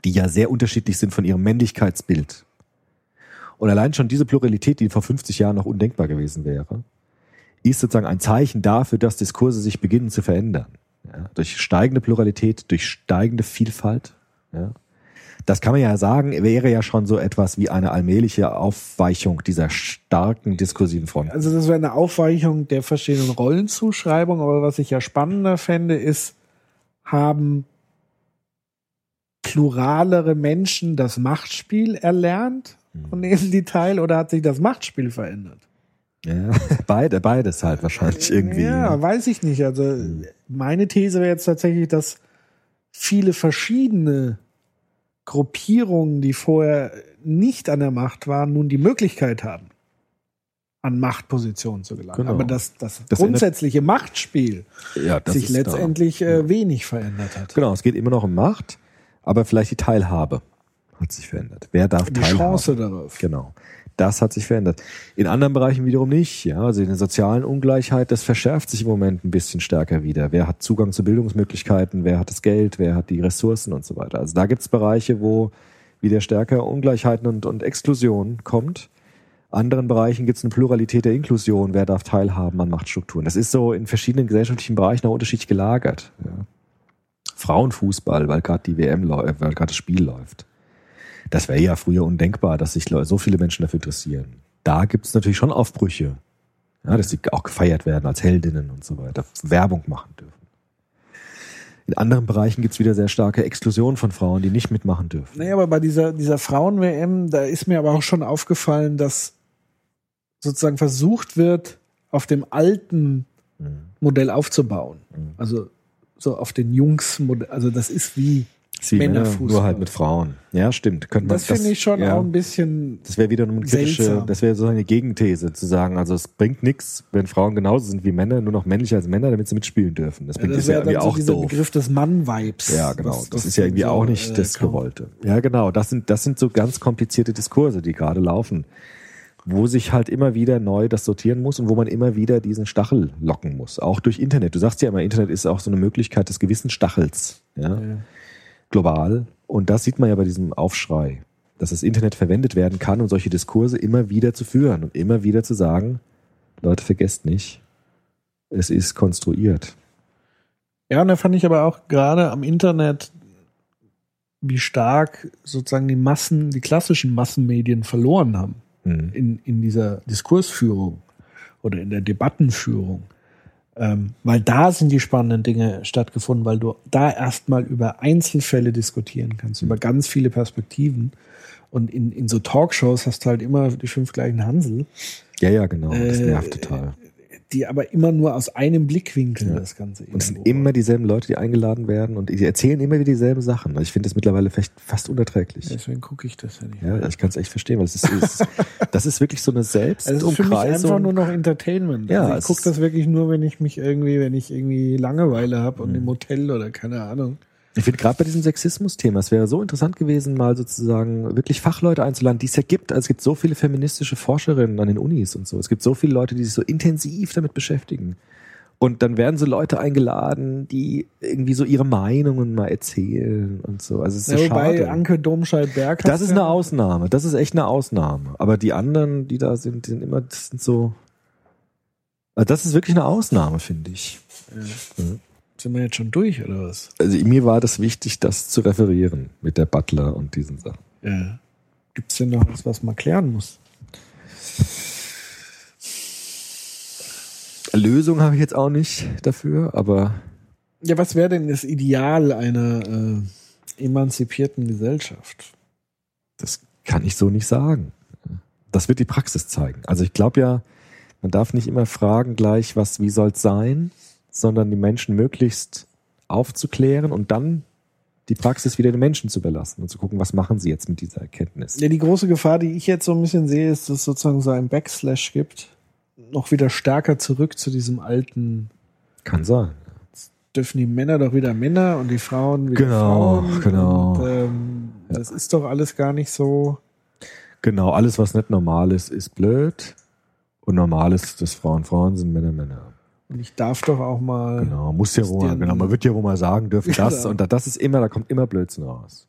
die ja sehr unterschiedlich sind von ihrem Männlichkeitsbild. Und allein schon diese Pluralität, die vor 50 Jahren noch undenkbar gewesen wäre, ist sozusagen ein Zeichen dafür, dass Diskurse sich beginnen zu verändern. Ja, durch steigende Pluralität, durch steigende Vielfalt. Ja. Das kann man ja sagen, wäre ja schon so etwas wie eine allmähliche Aufweichung dieser starken diskursiven Front. Also das wäre eine Aufweichung der verschiedenen Rollenzuschreibung, aber was ich ja spannender fände, ist, haben pluralere Menschen das Machtspiel erlernt und nehmen die teil oder hat sich das Machtspiel verändert? Ja, (laughs) beide, beides halt wahrscheinlich irgendwie. Ja, weiß ich nicht. Also meine These wäre jetzt tatsächlich, dass viele verschiedene Gruppierungen, die vorher nicht an der Macht waren, nun die Möglichkeit haben, an Machtpositionen zu gelangen. Genau. Aber dass das, Das grundsätzliche Machtspiel Ja, sich ist da. letztendlich äh, wenig verändert hat. Genau, es geht immer noch um Macht, aber vielleicht die Teilhabe hat sich verändert. Wer darf Die teilhaben? Chance darauf. Genau. Das hat sich verändert. In anderen Bereichen wiederum nicht. Ja, also in der sozialen Ungleichheit, das verschärft sich im Moment ein bisschen stärker wieder. Wer hat Zugang zu Bildungsmöglichkeiten? Wer hat das Geld? Wer hat die Ressourcen und so weiter? Also da gibt es Bereiche, wo wieder stärker Ungleichheiten und, und Exklusion kommt. Anderen Bereichen gibt es eine Pluralität der Inklusion. Wer darf teilhaben an Machtstrukturen? Das ist so in verschiedenen gesellschaftlichen Bereichen auch unterschiedlich gelagert. Ja. Frauenfußball, weil gerade die WM läuft, weil gerade das Spiel läuft. Das wäre ja früher undenkbar, dass sich so viele Menschen dafür interessieren. Da gibt es natürlich schon Aufbrüche, ja, dass sie auch gefeiert werden als Heldinnen und so weiter, Werbung machen dürfen. In anderen Bereichen gibt es wieder sehr starke Exklusion von Frauen, die nicht mitmachen dürfen. Naja, aber bei dieser, dieser Frauen-WM, da ist mir aber auch schon aufgefallen, dass sozusagen versucht wird, auf dem alten Modell aufzubauen. Also so auf den Jungs-Modell. Also das ist wie Sie Männer, Männerfußball. nur halt mit Frauen. Ja, stimmt. Könnte man- Das finde ich schon ja. auch ein bisschen. Das wäre wieder eine kritische, Seltsam. das wäre so eine Gegenthese zu sagen, also es bringt nichts, wenn Frauen genauso sind wie Männer, nur noch männlicher als Männer, damit sie mitspielen dürfen. Das, Ja, bringt das ist ja wäre irgendwie dann so auch dieser doof. Begriff des Mann-Vibes. Ja, genau. Das was ist ja irgendwie so, auch nicht äh, das kommt. Gewollte. Ja, genau. Das sind, das sind so ganz komplizierte Diskurse, die gerade laufen, wo sich halt immer wieder neu das sortieren muss und wo man immer wieder diesen Stachel locken muss. Auch durch Internet. Du sagst ja immer, Internet ist auch so eine Möglichkeit des gewissen Stachels. Ja. Ja. Global. Und das sieht man ja bei diesem Aufschrei, dass das Internet verwendet werden kann, um solche Diskurse immer wieder zu führen und immer wieder zu sagen, Leute, vergesst nicht, es ist konstruiert. Ja, und da fand ich aber auch gerade am Internet, wie stark sozusagen die Massen, die klassischen Massenmedien verloren haben Mhm. in, in dieser Diskursführung oder in der Debattenführung. Ähm, weil da sind die spannenden Dinge stattgefunden, weil du da erstmal über Einzelfälle diskutieren kannst, über ganz viele Perspektiven. Und in, in so Talkshows hast du halt immer die fünf gleichen Hansel, Ja, ja, genau. Das Äh, nervt total. Die aber immer nur aus einem Blickwinkel Ja. das Ganze Und es sind immer dieselben Leute, die eingeladen werden und die erzählen immer wieder dieselben Sachen. Also ich finde das mittlerweile fast unerträglich. Deswegen gucke ich das ja nicht. Ja, ich kann es echt verstehen, weil es ist, ist, (laughs) das ist wirklich so eine Also es ist für mich Selbstumkreisung. einfach nur noch Entertainment. Ja, also ich gucke das wirklich nur, wenn ich mich irgendwie, wenn ich irgendwie Langeweile habe Mhm. und im Hotel oder keine Ahnung. Ich finde gerade bei diesem Sexismus-Thema, es wäre so interessant gewesen, mal sozusagen wirklich Fachleute einzuladen, die es ja gibt. Also es gibt so viele feministische Forscherinnen an den Unis und so. Es gibt so viele Leute, die sich so intensiv damit beschäftigen. Und dann werden so Leute eingeladen, die irgendwie so ihre Meinungen mal erzählen und so. Also es ist Ja, so wobei schade. Anke Domscheit-Berg. Das ist ja- eine Ausnahme. Das ist echt eine Ausnahme. Aber die anderen, die da sind, sind immer, das sind so. Also das ist wirklich eine Ausnahme, finde ich. Sind wir jetzt schon durch oder was? Also mir war das wichtig, das zu referieren mit der Butler und diesen Sachen. Ja. Gibt es denn noch was, was man klären muss? Lösung habe ich jetzt auch nicht dafür, aber Ja, was wäre denn das Ideal einer äh, emanzipierten Gesellschaft? das kann ich so nicht sagen. Das wird die Praxis zeigen. Also ich glaube ja, man darf nicht immer fragen gleich, was, wie soll's sein, sondern die Menschen möglichst aufzuklären und dann die Praxis wieder den Menschen zu überlassen und zu gucken, was machen sie jetzt mit dieser Erkenntnis. Ja, die große Gefahr, die ich jetzt so ein bisschen sehe, ist, dass es sozusagen so ein Backslash gibt. Noch wieder stärker zurück zu diesem alten Kann sein. dürfen die Männer doch wieder Männer und die Frauen wieder Genau, Frauen. genau. Und, ähm, Das ist doch alles gar nicht so. Genau, alles, was nicht normal ist, ist blöd. Und normal ist, dass Frauen Frauen sind, Männer Männer. Und ich darf doch auch mal. Genau, muss ja wohl, der- genau, man wird ja wohl mal sagen dürfen, das Genau. und da- das ist immer, da kommt immer Blödsinn raus.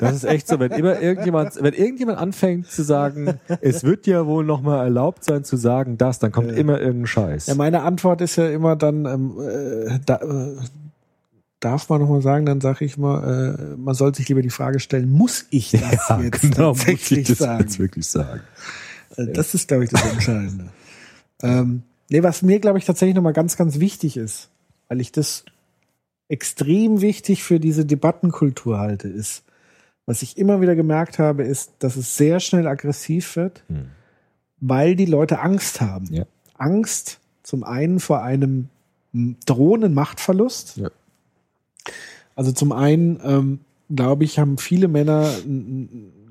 Das ist echt so, wenn immer irgendjemand, wenn irgendjemand anfängt zu sagen, es wird ja wohl noch mal erlaubt sein zu sagen das, dann kommt immer irgendein Scheiß. Ja, meine Antwort ist ja immer dann, ähm, äh, da, äh, darf man noch mal sagen, dann sage ich mal, äh, man soll sich lieber die Frage stellen, muss ich das (laughs) ja, jetzt genau, muss tatsächlich ich das sagen? jetzt wirklich sagen. Äh, Das ist, glaube ich, das Entscheidende. ähm, nee, was mir, glaube ich, tatsächlich nochmal ganz, ganz wichtig ist, weil ich das extrem wichtig für diese Debattenkultur halte, ist, was ich immer wieder gemerkt habe, ist, dass es sehr schnell aggressiv wird, Hm. weil die Leute Angst haben. Ja. Angst zum einen vor einem drohenden Machtverlust. Ja. Also zum einen, ähm, glaube ich, haben viele Männer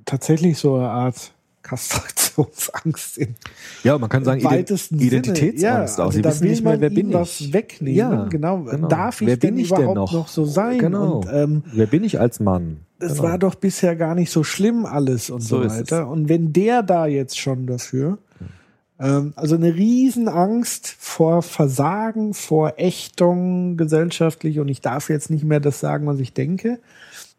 tatsächlich so eine Art Kastrationsangst in Ja, man kann sagen, im weitesten Identitätsangst Sinne. auch. Ja, Sie also da wissen nicht mehr, wer bin ihnen was ich. wegnehmen. Ja, genau. genau. Darf ich Wer denn bin ich denn überhaupt noch? noch? so sein? Genau. Und ähm, Wer bin ich als Mann? es Genau. war doch bisher gar nicht so schlimm alles und so, So weiter. Und wenn der da jetzt schon dafür, ähm, also eine Riesenangst vor Versagen, vor Ächtung gesellschaftlich und ich darf jetzt nicht mehr das sagen, was ich denke.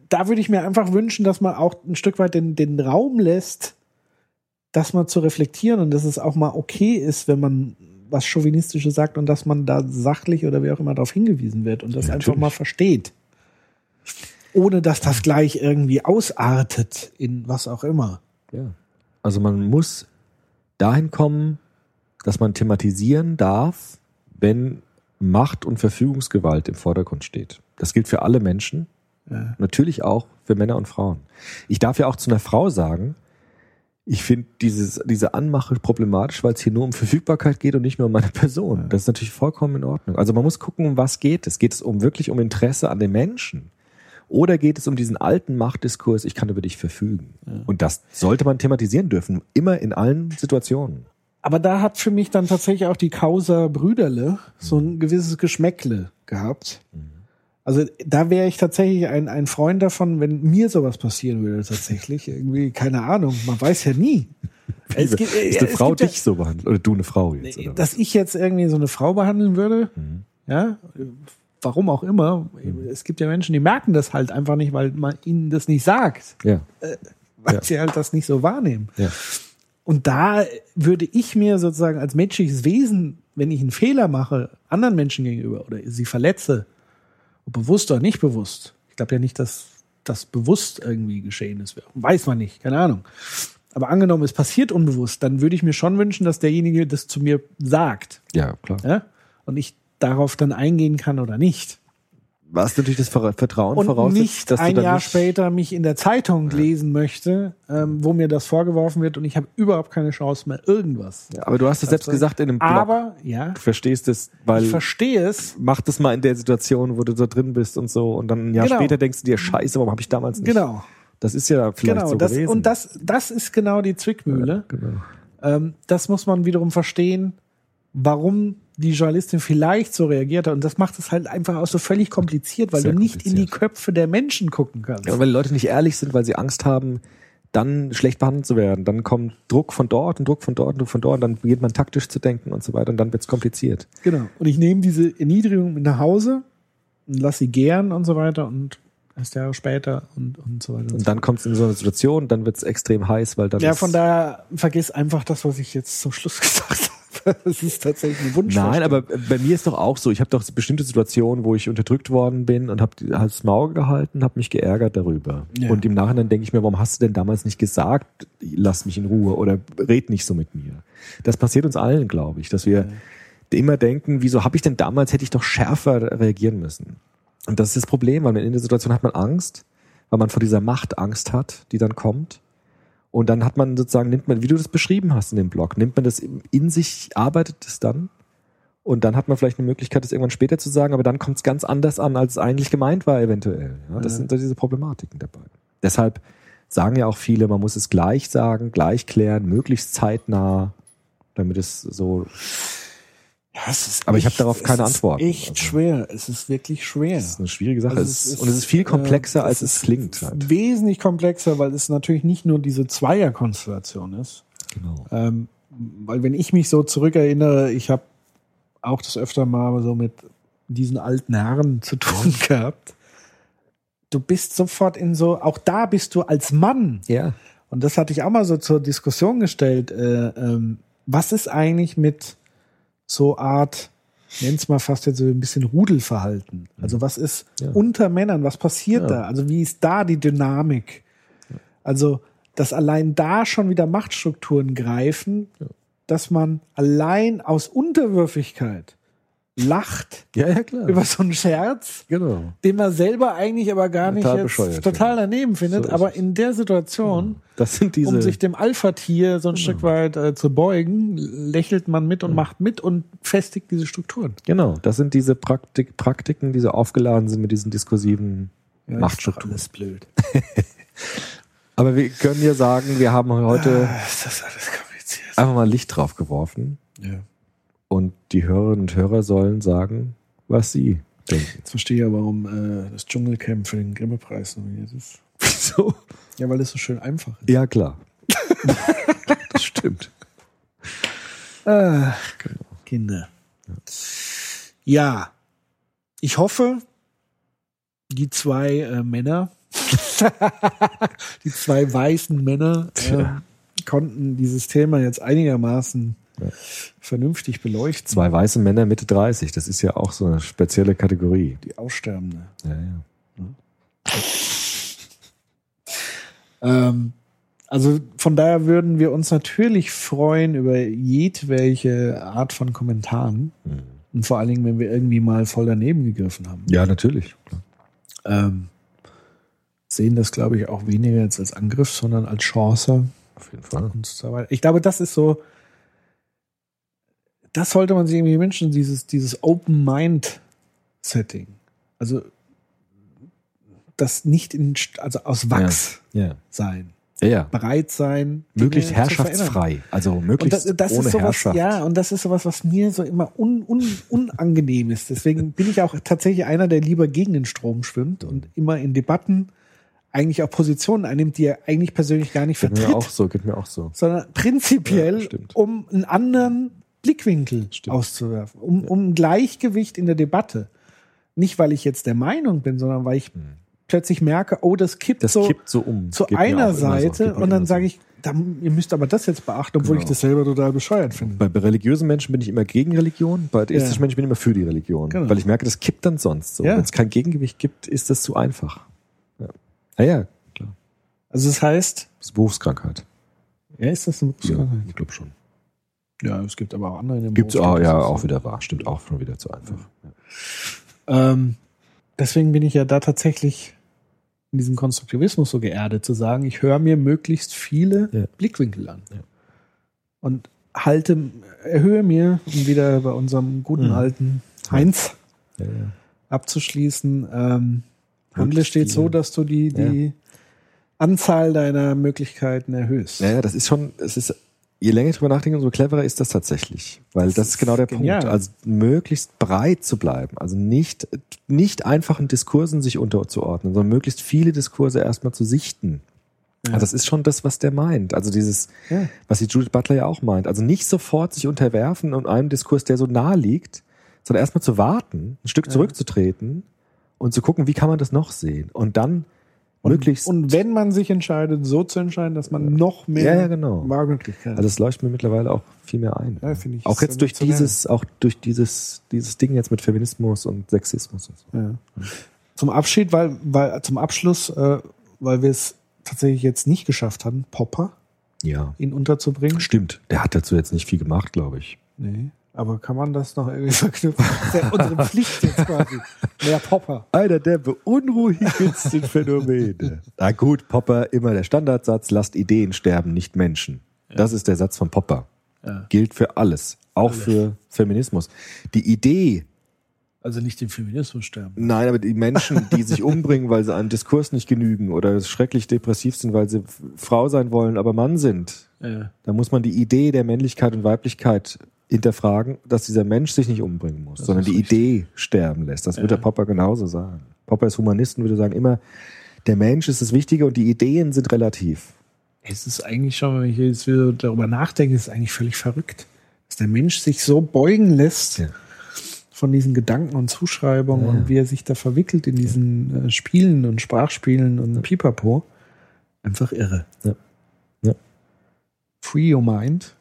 Da würde ich mir einfach wünschen, dass man auch ein Stück weit den, den Raum lässt, das mal zu reflektieren und dass es auch mal okay ist, wenn man was Chauvinistisches sagt und dass man da sachlich oder wie auch immer darauf hingewiesen wird und das Ja, einfach mal versteht. Ohne dass das gleich irgendwie ausartet in was auch immer. Ja. Also man muss dahin kommen, dass man thematisieren darf, wenn Macht und Verfügungsgewalt im Vordergrund steht. Das gilt für alle Menschen, Ja. natürlich auch für Männer und Frauen. Ich darf ja auch zu einer Frau sagen, ich finde dieses, diese Anmache problematisch, weil es hier nur um Verfügbarkeit geht und nicht nur um meine Person. Das ist natürlich vollkommen in Ordnung. Also man muss gucken, um was geht es. Geht es um wirklich um Interesse an den Menschen? Oder geht es um diesen alten Machtdiskurs, ich kann über dich verfügen? Und das sollte man thematisieren dürfen, immer in allen Situationen. Aber da hat für mich dann tatsächlich auch die Causa Brüderle so ein gewisses Geschmäckle gehabt. Also da wäre ich tatsächlich ein, ein Freund davon, wenn mir sowas passieren würde tatsächlich. (laughs) Irgendwie, keine Ahnung, man weiß ja nie. Gibt- ist eine es Frau gibt ja- dich so behandelt? Oder du eine Frau jetzt? Oder was? dass ich jetzt irgendwie so eine Frau behandeln würde, Mhm. ja, warum auch immer. Es gibt ja Menschen, die merken das halt einfach nicht, weil man ihnen das nicht sagt, Ja, weil Ja. sie halt das nicht so wahrnehmen. ja. Und da würde ich mir sozusagen als menschliches Wesen, wenn ich einen Fehler mache, anderen Menschen gegenüber oder sie verletze, ob bewusst oder nicht bewusst, ich glaube ja nicht, dass das bewusst irgendwie geschehen ist. Weiß man nicht, keine Ahnung. Aber angenommen, es passiert unbewusst, dann würde ich mir schon wünschen, dass derjenige das zu mir sagt. Ja, klar. Ja? Und ich darauf dann eingehen kann oder nicht. Was natürlich das Ver Vertrauen Und voraussetzt, nicht dass du ein Jahr nicht, später mich in der Zeitung lesen möchte, ähm, wo mir das vorgeworfen wird und ich habe überhaupt keine Chance mehr, irgendwas. Aber du hast es selbst gesagt in einem Blog. Aber, ja, du verstehst es, weil ich verstehe es. mach das mal in der Situation, wo du da drin bist und so und dann ein Jahr Genau. später denkst du dir, scheiße, warum habe ich damals nicht? Genau, Das ist ja vielleicht genau. so Das, gewesen. und das, das ist genau die Zwickmühle. genau. Ähm, das muss man wiederum verstehen, warum die Journalistin vielleicht so reagiert hat. Und das macht es halt einfach auch so völlig kompliziert, weil Sehr du nicht in die. Köpfe der Menschen gucken kannst. Ja, weil die Leute nicht ehrlich sind, weil sie Angst haben, dann schlecht behandelt zu werden. Dann kommt Druck von dort und Druck von dort und Druck von dort. Und dann beginnt man taktisch zu denken und so weiter. Und dann wird's kompliziert. Genau. Und ich nehme diese Erniedrigung mit nach Hause und lasse sie gären und so weiter und erst Jahre später und, und so weiter. Und so Und dann kommt's in so eine Situation, dann wird's extrem heiß, weil dann Ja, von daher vergiss einfach das, was ich jetzt zum Schluss (laughs) gesagt habe. (laughs) Das ist tatsächlich ein Wunsch. Nein, aber bei mir ist doch auch so. Ich habe doch bestimmte Situationen, wo ich unterdrückt worden bin und habe das Maul gehalten, habe mich geärgert darüber. Ja. Und im Nachhinein denke ich mir, warum hast du denn damals nicht gesagt, lass mich in Ruhe oder red nicht so mit mir? Das passiert uns allen, glaube ich, dass wir immer denken, wieso habe ich denn damals, hätte ich doch schärfer reagieren müssen. Und das ist das Problem, weil in der Situation hat man Angst, weil man vor dieser Macht Angst hat, die dann kommt. Und dann hat man sozusagen, nimmt man, wie du das beschrieben hast in dem Blog, nimmt man das in sich, arbeitet es dann und dann hat man vielleicht eine Möglichkeit, das irgendwann später zu sagen, aber dann kommt es ganz anders an, als es eigentlich gemeint war, eventuell. Ja, das Ja. sind so diese Problematiken dabei. Deshalb sagen ja auch viele, man muss es gleich sagen, gleich klären, möglichst zeitnah, damit es so. Es Aber ich hab echt- darauf keine es ist. Echt Also- schwer. Es ist wirklich schwer. Das ist eine schwierige Sache. Also es ist, und es ist viel komplexer, äh, als es klingt. Halt. Wesentlich komplexer, weil es natürlich nicht nur diese Zweierkonstellation ist. Genau. Ähm, weil wenn ich mich so zurückerinnere, ich habe auch das öfter mal so mit diesen alten Herren zu tun gehabt. Du bist sofort in so, auch da bist du als Mann, Ja. und das hatte ich auch mal so zur Diskussion gestellt, äh, ähm, was ist eigentlich mit so Art, nenn's mal fast jetzt so ein bisschen Rudelverhalten? Also was ist Ja. unter Männern, was passiert Ja. da? Also wie ist da die Dynamik? Also, dass allein da schon wieder Machtstrukturen greifen, dass man allein aus Unterwürfigkeit lacht Ja, ja, klar. über so einen Scherz, genau. den man selber eigentlich aber gar nicht Total jetzt bescheuert total daneben findet, So ist aber in der Situation, Das sind diese. um sich dem Alpha-Tier so ein Stück weit äh, zu beugen, lächelt man mit und macht mit und festigt diese Strukturen. Genau, das sind diese Praktik, Praktiken, die so aufgeladen sind mit diesen diskursiven Ja, Machtstruktur. Alles blöd. (laughs) Aber wir können ja sagen, wir haben heute Das ist alles kompliziert. einfach mal Licht drauf geworfen Ja. Und die Hörerinnen und Hörer sollen sagen, was sie denken. Jetzt verstehe ich ja, warum äh, das Dschungelcamp für den Grimme-Preis nominiert ist. (laughs) Wieso? Ja, weil es so schön einfach ist. Ja, klar. (laughs) das stimmt. Ah, Kinder. Ja. Ich hoffe, die zwei äh, Männer, (laughs) die zwei weißen Männer, äh, konnten dieses Thema jetzt einigermaßen vernünftig beleuchten. Zwei weiße Männer Mitte 30, das ist ja auch so eine spezielle Kategorie. Die Aussterbende. Ja, ja. Ähm, also von daher würden wir uns natürlich freuen über jedwelche Art von Kommentaren. Und vor allen Dingen, wenn wir irgendwie mal voll daneben gegriffen haben. Ja, natürlich. Ähm, sehen das, glaube ich, auch weniger jetzt als Angriff, sondern als Chance. Auf jeden Fall. Ich glaube, das ist so, das sollte man sich irgendwie wünschen, dieses, dieses Open Mind Setting. Also, das nicht in, also aus Wachs Ja. sein. Ja, ja. Bereit sein. Möglichst herrschaftsfrei. Also Und möglichst das, das ohne ist sowas, Herrschaft. ja, und das ist sowas, was mir so immer un, un, unangenehm ist. Deswegen (laughs) bin ich auch tatsächlich einer, der lieber gegen den Strom schwimmt und immer in Debatten eigentlich auch Positionen einnimmt, die er eigentlich persönlich gar nicht Geht mir vertritt, auch so, geht mir auch so. sondern prinzipiell, Ja, um einen anderen Blickwinkel Stimmt. auszuwerfen, um, um ein Gleichgewicht in der Debatte. Nicht, weil ich jetzt der Meinung bin, sondern weil ich plötzlich merke, oh, das kippt Das so kippt so um. zu Geht einer so. Seite mir und dann sage so. ich, da, ihr müsst aber das jetzt beachten, obwohl Genau. ich das selber total bescheuert finde. Bei religiösen Menschen bin ich immer gegen Religion, bei atheistischen Ja. Menschen bin ich immer für die Religion. Genau. Weil ich merke, das kippt dann sonst so. Ja. Wenn es kein Gegengewicht gibt, ist das zu einfach. Ja, ja, ja klar. Also das heißt, Das ist Berufskrankheit. ja, ist das eine Berufskrankheit? ich glaube schon. Ja, es gibt aber auch andere Gibt's Beruf, auch, ja, auch wieder wahr. Stimmt auch schon wieder zu einfach. Ähm, deswegen bin ich ja da tatsächlich in diesem Konstruktivismus so geerdet, zu sagen, ich höre mir möglichst viele Ja. Blickwinkel an. Ja. Und halte, erhöhe mir, um wieder bei unserem guten Mhm. alten Heinz Ja, ja. abzuschließen, ähm, handle steht so, dass du die, die Anzahl deiner Möglichkeiten erhöhst. Ja, ja, das ist schon, es ist, je länger ich drüber nachdenke, umso cleverer ist das tatsächlich. Weil das, ist genau der genial. Punkt. Also möglichst breit zu bleiben. Also nicht, nicht einfachen Diskursen sich unterzuordnen, sondern möglichst viele Diskurse erstmal zu sichten. Also das ist schon das, was der meint. Also dieses, Ja. was die Judith Butler ja auch meint. Also nicht sofort sich unterwerfen und einem Diskurs, der so nahe liegt, sondern erstmal zu warten, ein Stück zurückzutreten und zu gucken, wie kann man das noch sehen? Und dann möglichst Und wenn man sich entscheidet, so zu entscheiden, dass man noch mehr Ja, ja, genau. Wahlmöglichkeiten Also es leuchtet mir mittlerweile auch viel mehr ein. Ja, ich auch jetzt durch dieses, auch durch dieses, dieses Ding jetzt mit Feminismus und Sexismus und so. Ja. Zum Abschied, weil, weil zum Abschluss, äh, weil wir es tatsächlich jetzt nicht geschafft hatten, Popper Ja. ihn unterzubringen. Stimmt. Der hat dazu jetzt nicht viel gemacht, glaube ich. Nee. Aber kann man das noch irgendwie (laughs) verknüpfen? Das ist ja unsere (laughs) Pflicht jetzt quasi. Mehr Popper. Einer der beunruhigendsten Phänomene. (laughs) Na gut, Popper, immer der Standardsatz, lasst Ideen sterben, nicht Menschen. Das ist der Satz von Popper. Ja. Gilt für alles. Auch für Feminismus. Die Idee, Also nicht den Feminismus sterben. Nein, aber die Menschen, die sich umbringen, weil sie einem Diskurs nicht genügen oder schrecklich depressiv sind, weil sie Frau sein wollen, aber Mann sind, Ja. da muss man die Idee der Männlichkeit und Weiblichkeit hinterfragen, dass dieser Mensch sich nicht umbringen muss, sondern ist die richtig. Idee sterben lässt. Das wird der Popper genauso sagen. Popper ist Humanisten, würde sagen immer, der Mensch ist das Wichtige und die Ideen sind relativ. Es ist eigentlich schon, wenn ich jetzt wieder darüber nachdenke, ist es eigentlich völlig verrückt, dass der Mensch sich so beugen lässt Ja. von diesen Gedanken und Zuschreibungen Ja, und ja. wie er sich da verwickelt in diesen äh, Spielen und Sprachspielen und Pipapo. Einfach irre. Ja. Ja. Free your mind.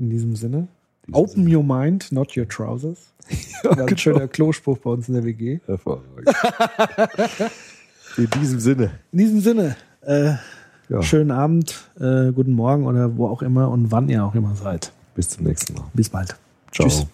In diesem Sinne. Open your mind, not your trousers. (laughs) War ein schöner Klospruch bei uns in der WG. Hervorragend. (laughs) In diesem Sinne. In diesem Sinne, äh, Ja, schönen Abend, äh, guten Morgen oder wo auch immer und wann ihr auch immer seid. bis zum nächsten Mal. Bis bald. Ciao. Tschüss.